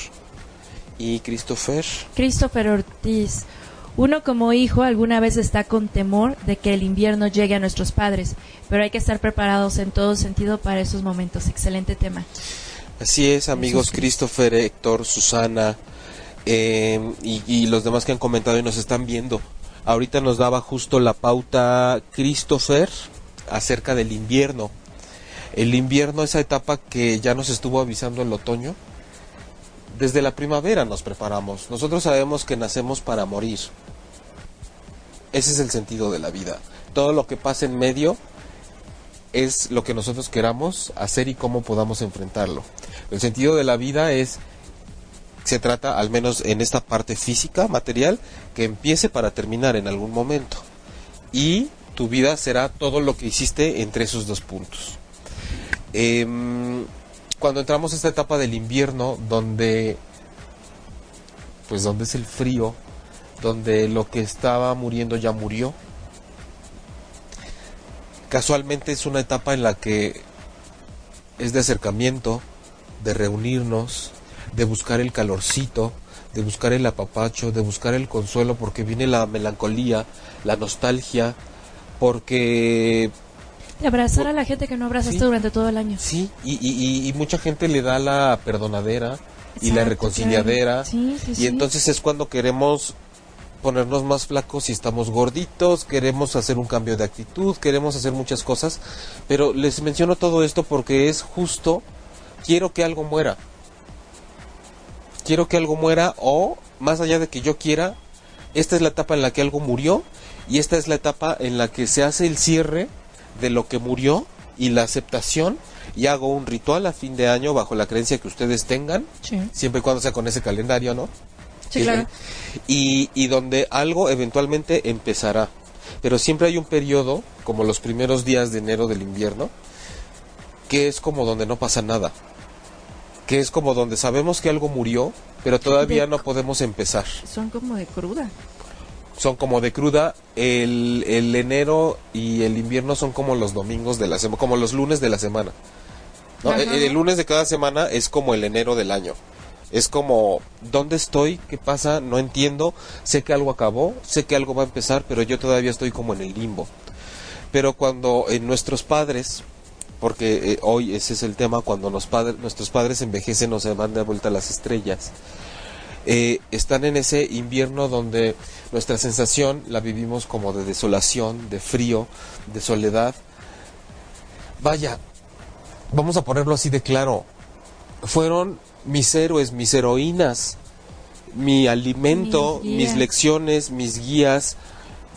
Y Christopher. Christopher Ortiz. Uno como hijo alguna vez está con temor de que el invierno llegue a nuestros padres, pero hay que estar preparados en todo sentido para esos momentos. Excelente tema. Así es, amigos. Christopher, Héctor, Susana eh, y, y los demás que han comentado y nos están viendo. Ahorita nos daba justo la pauta Christopher acerca del invierno. El invierno, esa etapa que ya nos estuvo avisando el otoño, desde la primavera nos preparamos. Nosotros sabemos que nacemos para morir. Ese es el sentido de la vida. Todo lo que pasa en medio es lo que nosotros queramos hacer y cómo podamos enfrentarlo. El sentido de la vida es se trata, al menos en esta parte física, material, que empiece para terminar en algún momento. Y tu vida será todo lo que hiciste entre esos dos puntos. Em, cuando entramos a esta etapa del invierno, donde, pues donde es el frío, donde lo que estaba muriendo ya murió, casualmente es una etapa en la que es de acercamiento, de reunirnos, de buscar el calorcito, de buscar el apapacho, de buscar el consuelo, porque viene la melancolía, la nostalgia, porque... De abrazar a la gente que no abrazaste Sí. durante todo el año. Sí, y, y- y- y mucha gente le da la perdonadera y la reconciliadera, claro. Sí, sí, y entonces es cuando queremos ponernos más flacos y estamos gorditos, queremos hacer un cambio de actitud, queremos hacer muchas cosas, pero les menciono todo esto porque es justo, quiero que algo muera. Quiero que algo muera o, más allá de que yo quiera, esta es la etapa en la que algo murió y esta es la etapa en la que se hace el cierre de lo que murió y la aceptación y hago un ritual a fin de año bajo la creencia que ustedes tengan, Sí, siempre y cuando sea con ese calendario, ¿no? sí, claro. y, y donde algo eventualmente empezará. Pero siempre hay un periodo, como los primeros días de enero del invierno, que es como donde no pasa nada. Que es como donde sabemos que algo murió, pero todavía De- no podemos empezar. Son como de cruda. Son como de cruda. El, el enero y el invierno son como los domingos de la semana, como los lunes de la semana. El, el lunes de cada semana es como el enero del año. Es como, ¿dónde estoy? ¿Qué pasa? No entiendo. Sé que algo acabó, sé que algo va a empezar, pero yo todavía estoy como en el limbo. Pero cuando eh, nuestros padres, porque eh, hoy ese es el tema, cuando nos padre- nuestros padres envejecen o se van de vuelta a las estrellas, eh, están en ese invierno donde nuestra sensación la vivimos como de desolación, de frío, de soledad. Vaya, vamos a ponerlo así de claro, fueron mis héroes, mis heroínas, mi alimento, Mis lecciones, mis guías,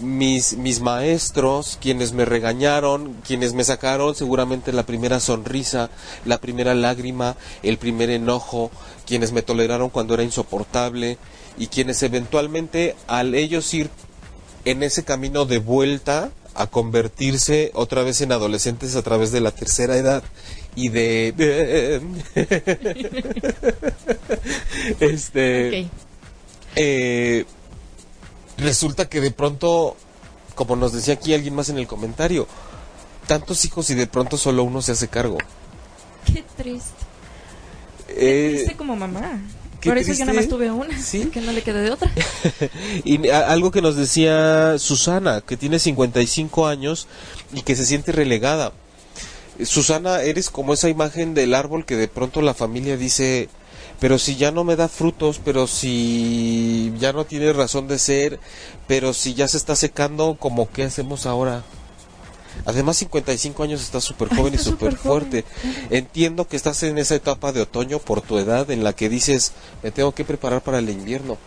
mis, mis maestros, quienes me regañaron, quienes me sacaron seguramente la primera sonrisa, la primera lágrima, el primer enojo, quienes me toleraron cuando era insoportable y quienes eventualmente al ellos ir en ese camino de vuelta a convertirse otra vez en adolescentes a través de la tercera edad y de este eh, resulta que de pronto, como nos decía aquí alguien más en el comentario, tantos hijos y de pronto solo uno se hace cargo. Qué triste. Qué Eh, triste como mamá. Por eso yo nada más tuve una. Sí. Que no le quedé de otra. y a- algo que nos decía Susana, que tiene 55 años y que se siente relegada. Susana, eres como esa imagen del árbol que de pronto la familia dice, pero si ya no me da frutos, pero si ya no tiene razón de ser, pero si ya se está secando, como qué hacemos ahora? Además, 55 años está súper joven y está súper fuerte. Entiendo que estás en esa etapa de otoño por tu edad en la que dices, me tengo que preparar para el invierno,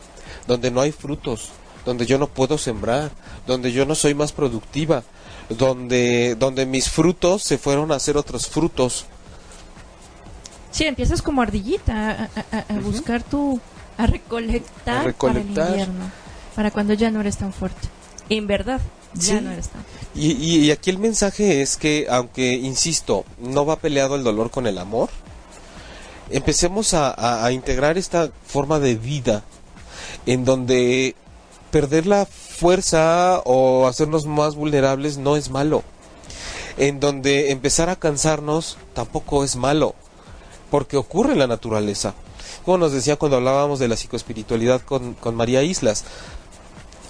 donde no hay frutos, donde yo no puedo sembrar, donde yo no soy más productiva, donde, donde mis frutos se fueron a hacer otros frutos. Sí, empiezas como ardillita a, a- a buscar tu... A recolectar, A recolectar. para el invierno. Para cuando ya no eres tan fuerte. En verdad, ya Sí. no eres tan fuerte. Y, y- y aquí el mensaje es que, aunque, insisto, no va peleado el dolor con el amor, empecemos a, a- a integrar esta forma de vida en donde perder la fuerza o hacernos más vulnerables no es malo. En donde empezar a cansarnos tampoco es malo, porque ocurre en la naturaleza. Como nos decía cuando hablábamos de la psicoespiritualidad con, con María Islas,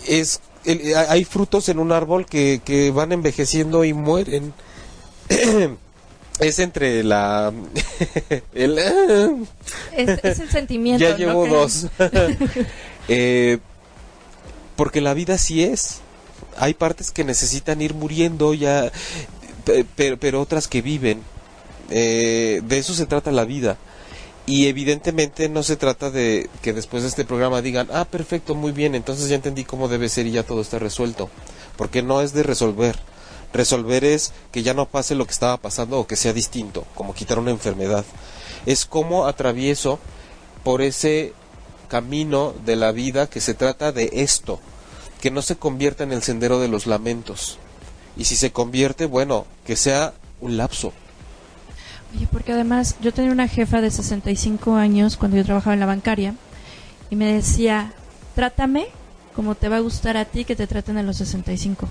es el- hay frutos en un árbol que, que van envejeciendo y mueren. es entre la el, Es, es el sentimiento. ya llevo dos Eh, porque la vida sí es hay partes que necesitan ir muriendo ya pe- pero, pero otras que viven Eh, de eso se trata la vida y evidentemente no se trata de que después de este programa digan, ah, perfecto, muy bien, entonces ya entendí cómo debe ser y ya todo está resuelto. Porque no es de resolver. Resolver es que ya no pase lo que estaba pasando o que sea distinto, como quitar una enfermedad. Es cómo atravieso por ese camino de la vida que se trata de esto, que no se convierta en el sendero de los lamentos. Y si se convierte, bueno, que sea un lapso. Oye, porque además yo tenía una jefa de 65 años cuando yo trabajaba en la bancaria y me decía, trátame como te va a gustar a ti que te traten a los 65.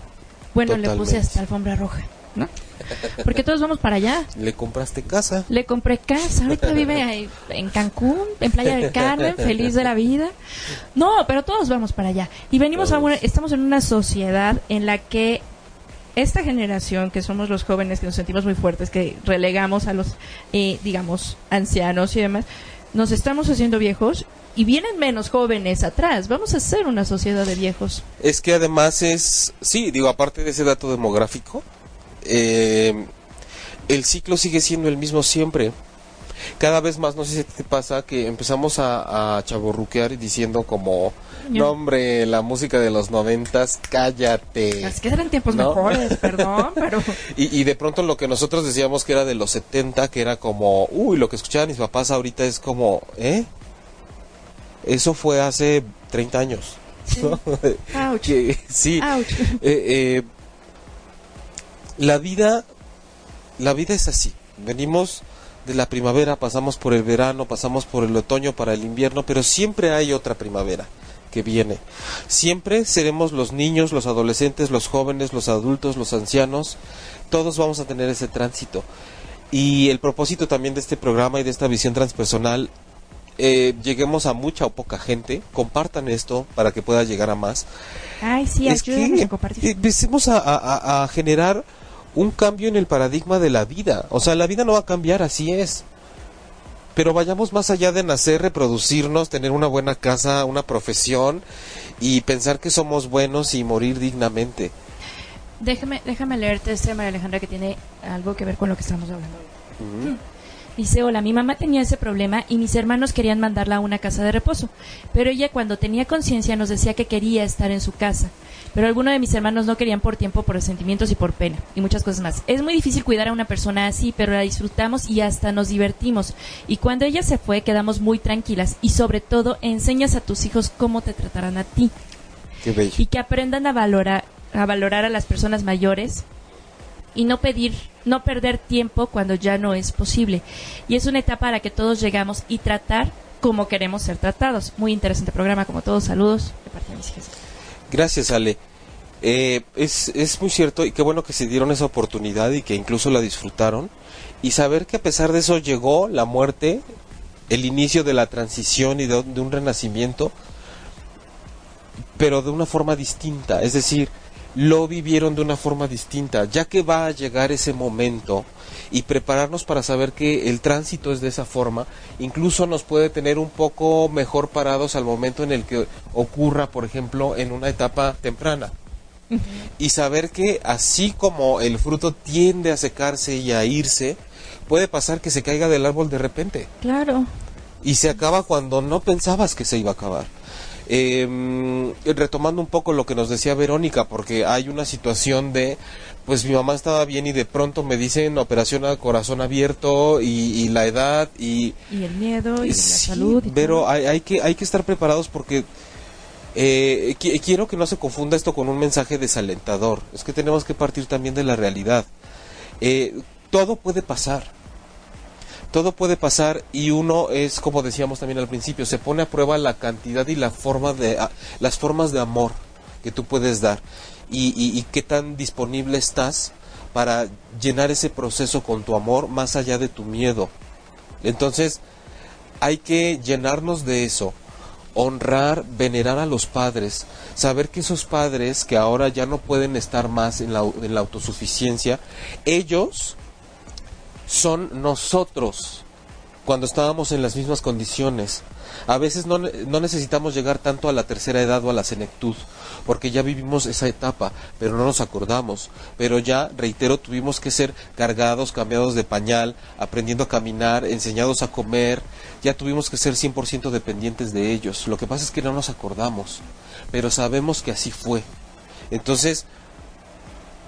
Bueno, le puse hasta alfombra roja, ¿no? Porque todos vamos para allá. Le compraste casa. Le compré casa, ahorita vive ahí en Cancún, en Playa del Carmen, feliz de la vida. No, pero todos vamos para allá. Y venimos a una, estamos en una sociedad en la que esta generación, que somos los jóvenes, que nos sentimos muy fuertes, que relegamos a los, eh, digamos, ancianos y demás, nos estamos haciendo viejos y vienen menos jóvenes atrás. Vamos a ser una sociedad de viejos. Es que además es, sí, digo, aparte de ese dato demográfico, eh, el ciclo sigue siendo el mismo siempre. Cada vez más, no sé si te pasa, que empezamos a, a chaborruquear diciendo como, no hombre, la música de los noventas, cállate. Es que eran tiempos ¿No? mejores, perdón, pero... Y, y de pronto lo que nosotros decíamos que era de los 70, que era como, uy, lo que escuchaban mis papás ahorita es como, ¿eh? Eso fue hace 30 años. ¿no? Ouch. Que- sí. Ouch. Eh, eh, la vida, la vida es así. Venimos de la primavera, pasamos por el verano, pasamos por el otoño para el invierno, pero siempre hay otra primavera que viene. Siempre seremos los niños, los adolescentes, los jóvenes, los adultos, los ancianos. Todos vamos a tener ese tránsito. Y el propósito también de este programa y de esta visión transpersonal, eh, lleguemos a mucha o poca gente, compartan esto para que pueda llegar a más Ay, sí, es ayúdanos que a compartir. empecemos a- a generar un cambio en el paradigma de la vida. O sea, la vida no va a cambiar, así es. Pero vayamos más allá de nacer, reproducirnos, tener una buena casa, una profesión y pensar que somos buenos y morir dignamente. Déjame, déjame leerte este, María Alejandra, que tiene algo que ver con lo que estamos hablando. Dice, hola, mi mamá tenía ese problema y mis hermanos querían mandarla a una casa de reposo, pero ella cuando tenía conciencia nos decía que quería estar en su casa, pero algunos de mis hermanos no querían por tiempo, por sentimientos y por pena, y muchas cosas más. Es muy difícil cuidar a una persona así, pero la disfrutamos y hasta nos divertimos, y cuando ella se fue quedamos muy tranquilas, y sobre todo enseñas a tus hijos cómo te tratarán a ti. Qué bello. y que aprendan a valorar a valorar a las personas mayores y no pedir no perder tiempo cuando ya no es posible. Y es una etapa a la que todos llegamos y tratar como queremos ser tratados. Muy interesante programa como todos. Saludos de parte de mis hijas Gracias, Ale. Eh, es, es muy cierto y qué bueno que se dieron esa oportunidad y que incluso la disfrutaron. Y saber que a pesar de eso llegó la muerte, el inicio de la transición y de, de un renacimiento, pero de una forma distinta. Es decir, lo vivieron de una forma distinta, ya que va a llegar ese momento y prepararnos para saber que el tránsito es de esa forma, incluso nos puede tener un poco mejor parados al momento en el que ocurra, por ejemplo, en una etapa temprana. Y saber que así como el fruto tiende a secarse y a irse, puede pasar que se caiga del árbol de repente claro y se acaba cuando no pensabas que se iba a acabar. Eh, retomando un poco lo que nos decía Verónica, porque hay una situación de, pues mi mamá estaba bien y de pronto me dicen operación a corazón abierto y, y la edad y... y el miedo y la salud y pero hay, hay que, hay que estar preparados porque eh, qui- quiero que no se confunda esto con un mensaje desalentador. Es que tenemos que partir también de la realidad. Eh, todo puede pasar. Todo puede pasar y uno es, como decíamos también al principio, se pone a prueba la cantidad y la forma de, las formas de amor que tú puedes dar y, y- y qué tan disponible estás para llenar ese proceso con tu amor más allá de tu miedo. Entonces, hay que llenarnos de eso, honrar, venerar a los padres, saber que esos padres que ahora ya no pueden estar más en la, en la autosuficiencia, ellos son nosotros cuando estábamos en las mismas condiciones. A veces no, no necesitamos llegar tanto a la tercera edad o a la senectud, porque ya vivimos esa etapa, pero no nos acordamos. Pero ya, reitero, tuvimos que ser cargados, cambiados de pañal, aprendiendo a caminar, enseñados a comer, ya tuvimos que ser 100% dependientes de ellos. Lo que pasa es que no nos acordamos, pero sabemos que así fue. Entonces,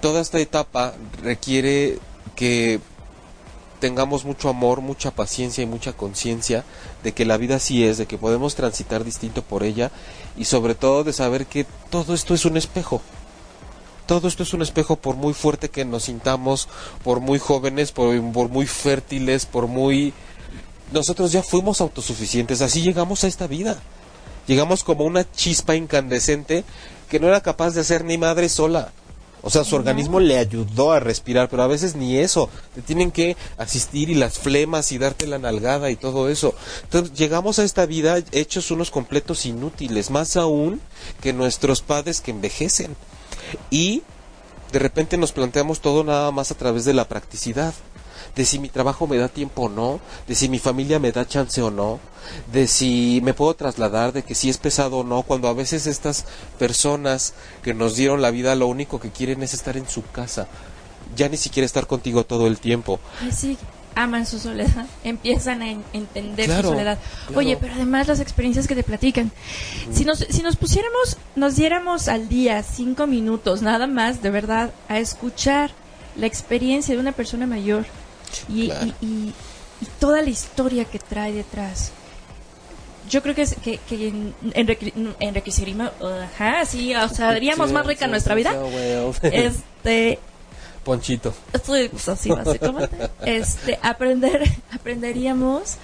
toda esta etapa requiere que tengamos mucho amor, mucha paciencia y mucha conciencia de que la vida así es, de que podemos transitar distinto por ella y sobre todo de saber que todo esto es un espejo. Todo esto es un espejo por muy fuerte que nos sintamos, por muy jóvenes, por, por muy fértiles, por muy... Nosotros ya fuimos autosuficientes, así llegamos a esta vida. Llegamos como una chispa incandescente que no era capaz de hacer ni madre sola. O sea, su organismo le ayudó a respirar, pero a veces ni eso. Te tienen que asistir y las flemas y darte la nalgada y todo eso. Entonces, llegamos a esta vida hechos unos completos inútiles, más aún que nuestros padres que envejecen. Y de repente nos planteamos todo nada más a través de la practicidad de si mi trabajo me da tiempo o no, de si mi familia me da chance o no, de si me puedo trasladar, de que si es pesado o no, cuando a veces estas personas que nos dieron la vida lo único que quieren es estar en su casa, ya ni siquiera estar contigo todo el tiempo. Sí, aman su soledad, empiezan a entender su soledad. Oye, pero además las experiencias que te platican. Si nos, si nos pusiéramos, nos diéramos al día cinco minutos nada más, de verdad, a escuchar la experiencia de una persona mayor, y, y, toda la historia que trae detrás. Yo creo que, es, que, que enriqueceríamos, ajá, sí, o sea, haríamos más rica nuestra vida. Este, Ponchito. Pues, así básicamente. Este, aprender, aprenderíamos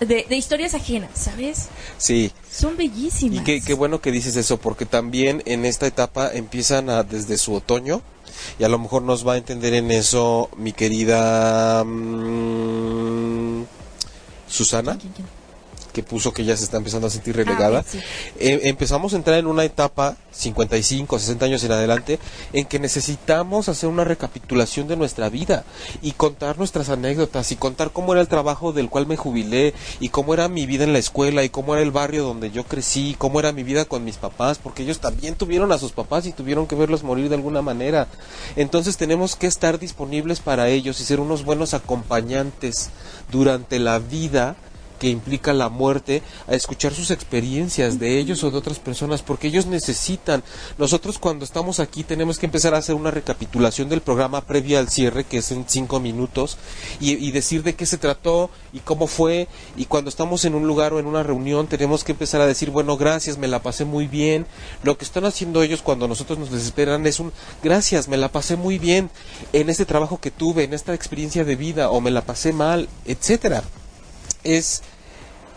de, de, historias ajenas, ¿sabes? Sí. Son bellísimas. Y qué, qué bueno que dices eso, porque también en esta etapa empiezan a, desde su otoño, y a lo mejor nos va a entender en eso mi querida mm, Susana que puso que ya se está empezando a sentir relegada, ah, eh, empezamos a entrar en una etapa, 55, 60 años en adelante, en que necesitamos hacer una recapitulación de nuestra vida y contar nuestras anécdotas y contar cómo era el trabajo del cual me jubilé y cómo era mi vida en la escuela y cómo era el barrio donde yo crecí, cómo era mi vida con mis papás, porque ellos también tuvieron a sus papás y tuvieron que verlos morir de alguna manera. Entonces tenemos que estar disponibles para ellos y ser unos buenos acompañantes durante la vida que implica la muerte, a escuchar sus experiencias de ellos o de otras personas, porque ellos necesitan. Nosotros cuando estamos aquí tenemos que empezar a hacer una recapitulación del programa previa al cierre, que es en cinco minutos, y, decir de qué se trató y cómo fue, y cuando estamos en un lugar o en una reunión tenemos que empezar a decir, bueno, gracias, me la pasé muy bien. Lo que están haciendo ellos cuando nosotros nos desesperan es un, gracias, me la pasé muy bien en este trabajo que tuve, en esta experiencia de vida, o me la pasé mal, etcétera. Es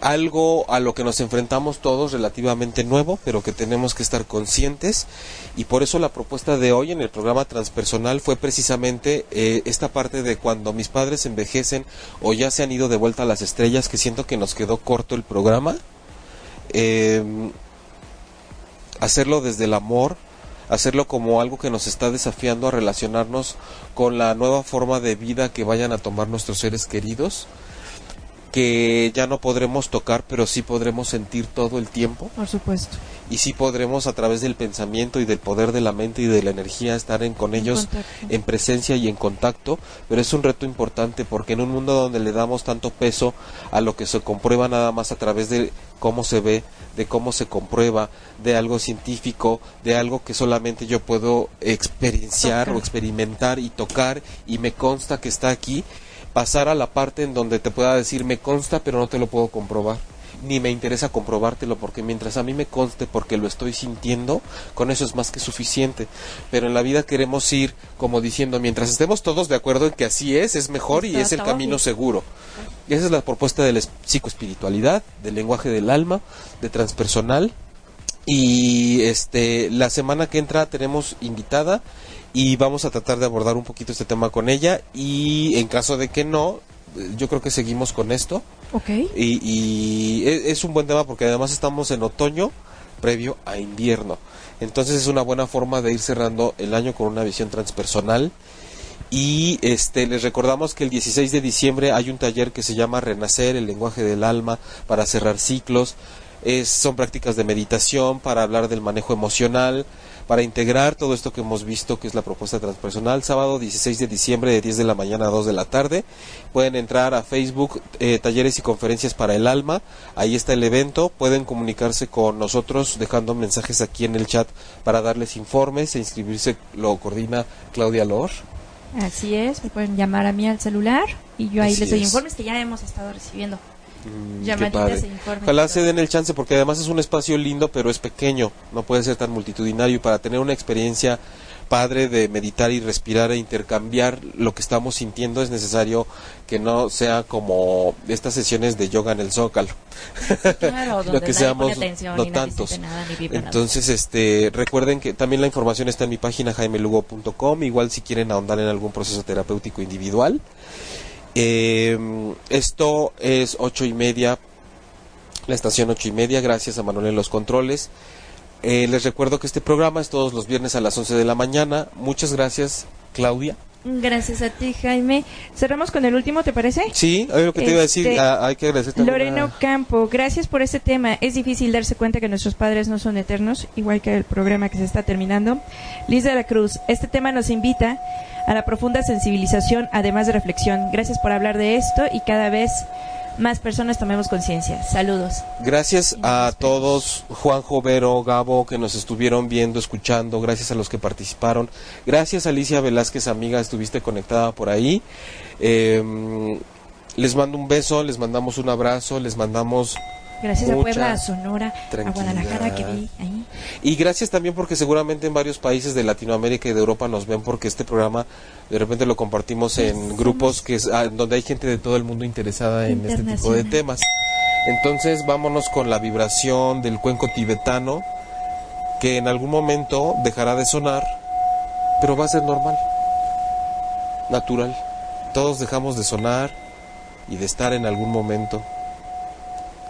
algo a lo que nos enfrentamos todos relativamente nuevo, pero que tenemos que estar conscientes y por eso la propuesta de hoy en el programa transpersonal fue precisamente eh, esta parte de cuando mis padres envejecen o ya se han ido de vuelta a las estrellas, que siento que nos quedó corto el programa. Em, hacerlo desde el amor, hacerlo como algo que nos está desafiando a relacionarnos con la nueva forma de vida que vayan a tomar nuestros seres queridos que ya no podremos tocar, pero sí podremos sentir todo el tiempo. Por supuesto. Y sí podremos a través del pensamiento y del poder de la mente y de la energía estar en, con ellos en presencia y en contacto, pero es un reto importante porque en un mundo donde le damos tanto peso a lo que se comprueba nada más a través de cómo se ve, de cómo se comprueba, de algo científico, de algo que solamente yo puedo experienciar o experimentar y tocar y me consta que está aquí, pasar a la parte en donde te pueda decir me consta pero no te lo puedo comprobar ni me interesa comprobártelo porque mientras a mí me conste porque lo estoy sintiendo, con eso es más que suficiente. Pero en la vida queremos ir como diciendo, mientras estemos todos de acuerdo en que así es, es mejor y es el camino seguro. Esa es la propuesta de la psicoespiritualidad, del lenguaje del alma, de transpersonal. Y este la semana que entra tenemos invitada y vamos a tratar de abordar un poquito este tema con ella y en caso de que no, yo creo que seguimos con esto. Ok. Y, e, es, un buen tema porque además estamos en otoño previo a invierno. Entonces es una buena forma de ir cerrando el año con una visión transpersonal. Y este les recordamos que el 16 de diciembre hay un taller que se llama Renacer, el lenguaje del alma, para cerrar ciclos. Es, son prácticas de meditación para hablar del manejo emocional, para integrar todo esto que hemos visto, que es la propuesta transpersonal, sábado 16 de diciembre de 10 de la mañana a 2 de la tarde. Pueden entrar a Facebook, eh, Talleres y Conferencias para el Alma, ahí está el evento, pueden comunicarse con nosotros dejando mensajes aquí en el chat para darles informes e inscribirse, lo coordina Claudia Lor. Así es, me pueden llamar a mí al celular y yo ahí Así les doy es. informes que ya hemos estado recibiendo. Ojalá se den el chance porque además es un espacio lindo pero es pequeño, no puede ser tan multitudinario y para tener una experiencia padre de meditar y respirar e intercambiar lo que estamos sintiendo es necesario que no sea como estas sesiones de yoga en el zócalo. Claro, Lo donde que nadie seamos no tantos. nada. Entonces, este, recuerden que también la información está en mi página jaimelugo.com, igual si quieren ahondar en algún proceso terapéutico individual. Eh, esto es ocho y media, la estación ocho y media, gracias a Manuel en los controles. Eh, les recuerdo que este programa es todos los viernes a las 11 de la mañana. Muchas gracias, Claudia. Gracias a ti, Jaime. Cerramos con el último, ¿te parece? Sí, lo que te iba a decir, Este, ah, hay que agradecer también Loreno a- Campo, gracias por este tema. Es difícil darse cuenta que nuestros padres no son eternos, igual que el programa que se está terminando. Liz de la Cruz, este tema nos invita a la profunda sensibilización, además de reflexión. Gracias por hablar de esto y cada vez más personas tomemos conciencia. Saludos. Gracias a todos, Juanjo, Vero, Gabo, que nos estuvieron viendo, escuchando, gracias a los que participaron. Gracias Alicia Velázquez, amiga, estuviste conectada por ahí. Eh, les mando un beso, les mandamos un abrazo, les mandamos... Gracias a Puebla, a Sonora, a. Guadalajara que vi ahí. Y gracias también porque seguramente en varios países de Latinoamérica y de Europa nos ven porque este programa de repente lo compartimos en grupos que es, ah, donde hay gente de todo el mundo interesada en este tipo de temas. Entonces vámonos con la vibración del cuenco tibetano que en algún momento dejará de sonar, pero va a ser normal, natural. Todos dejamos de sonar y de estar en algún momento.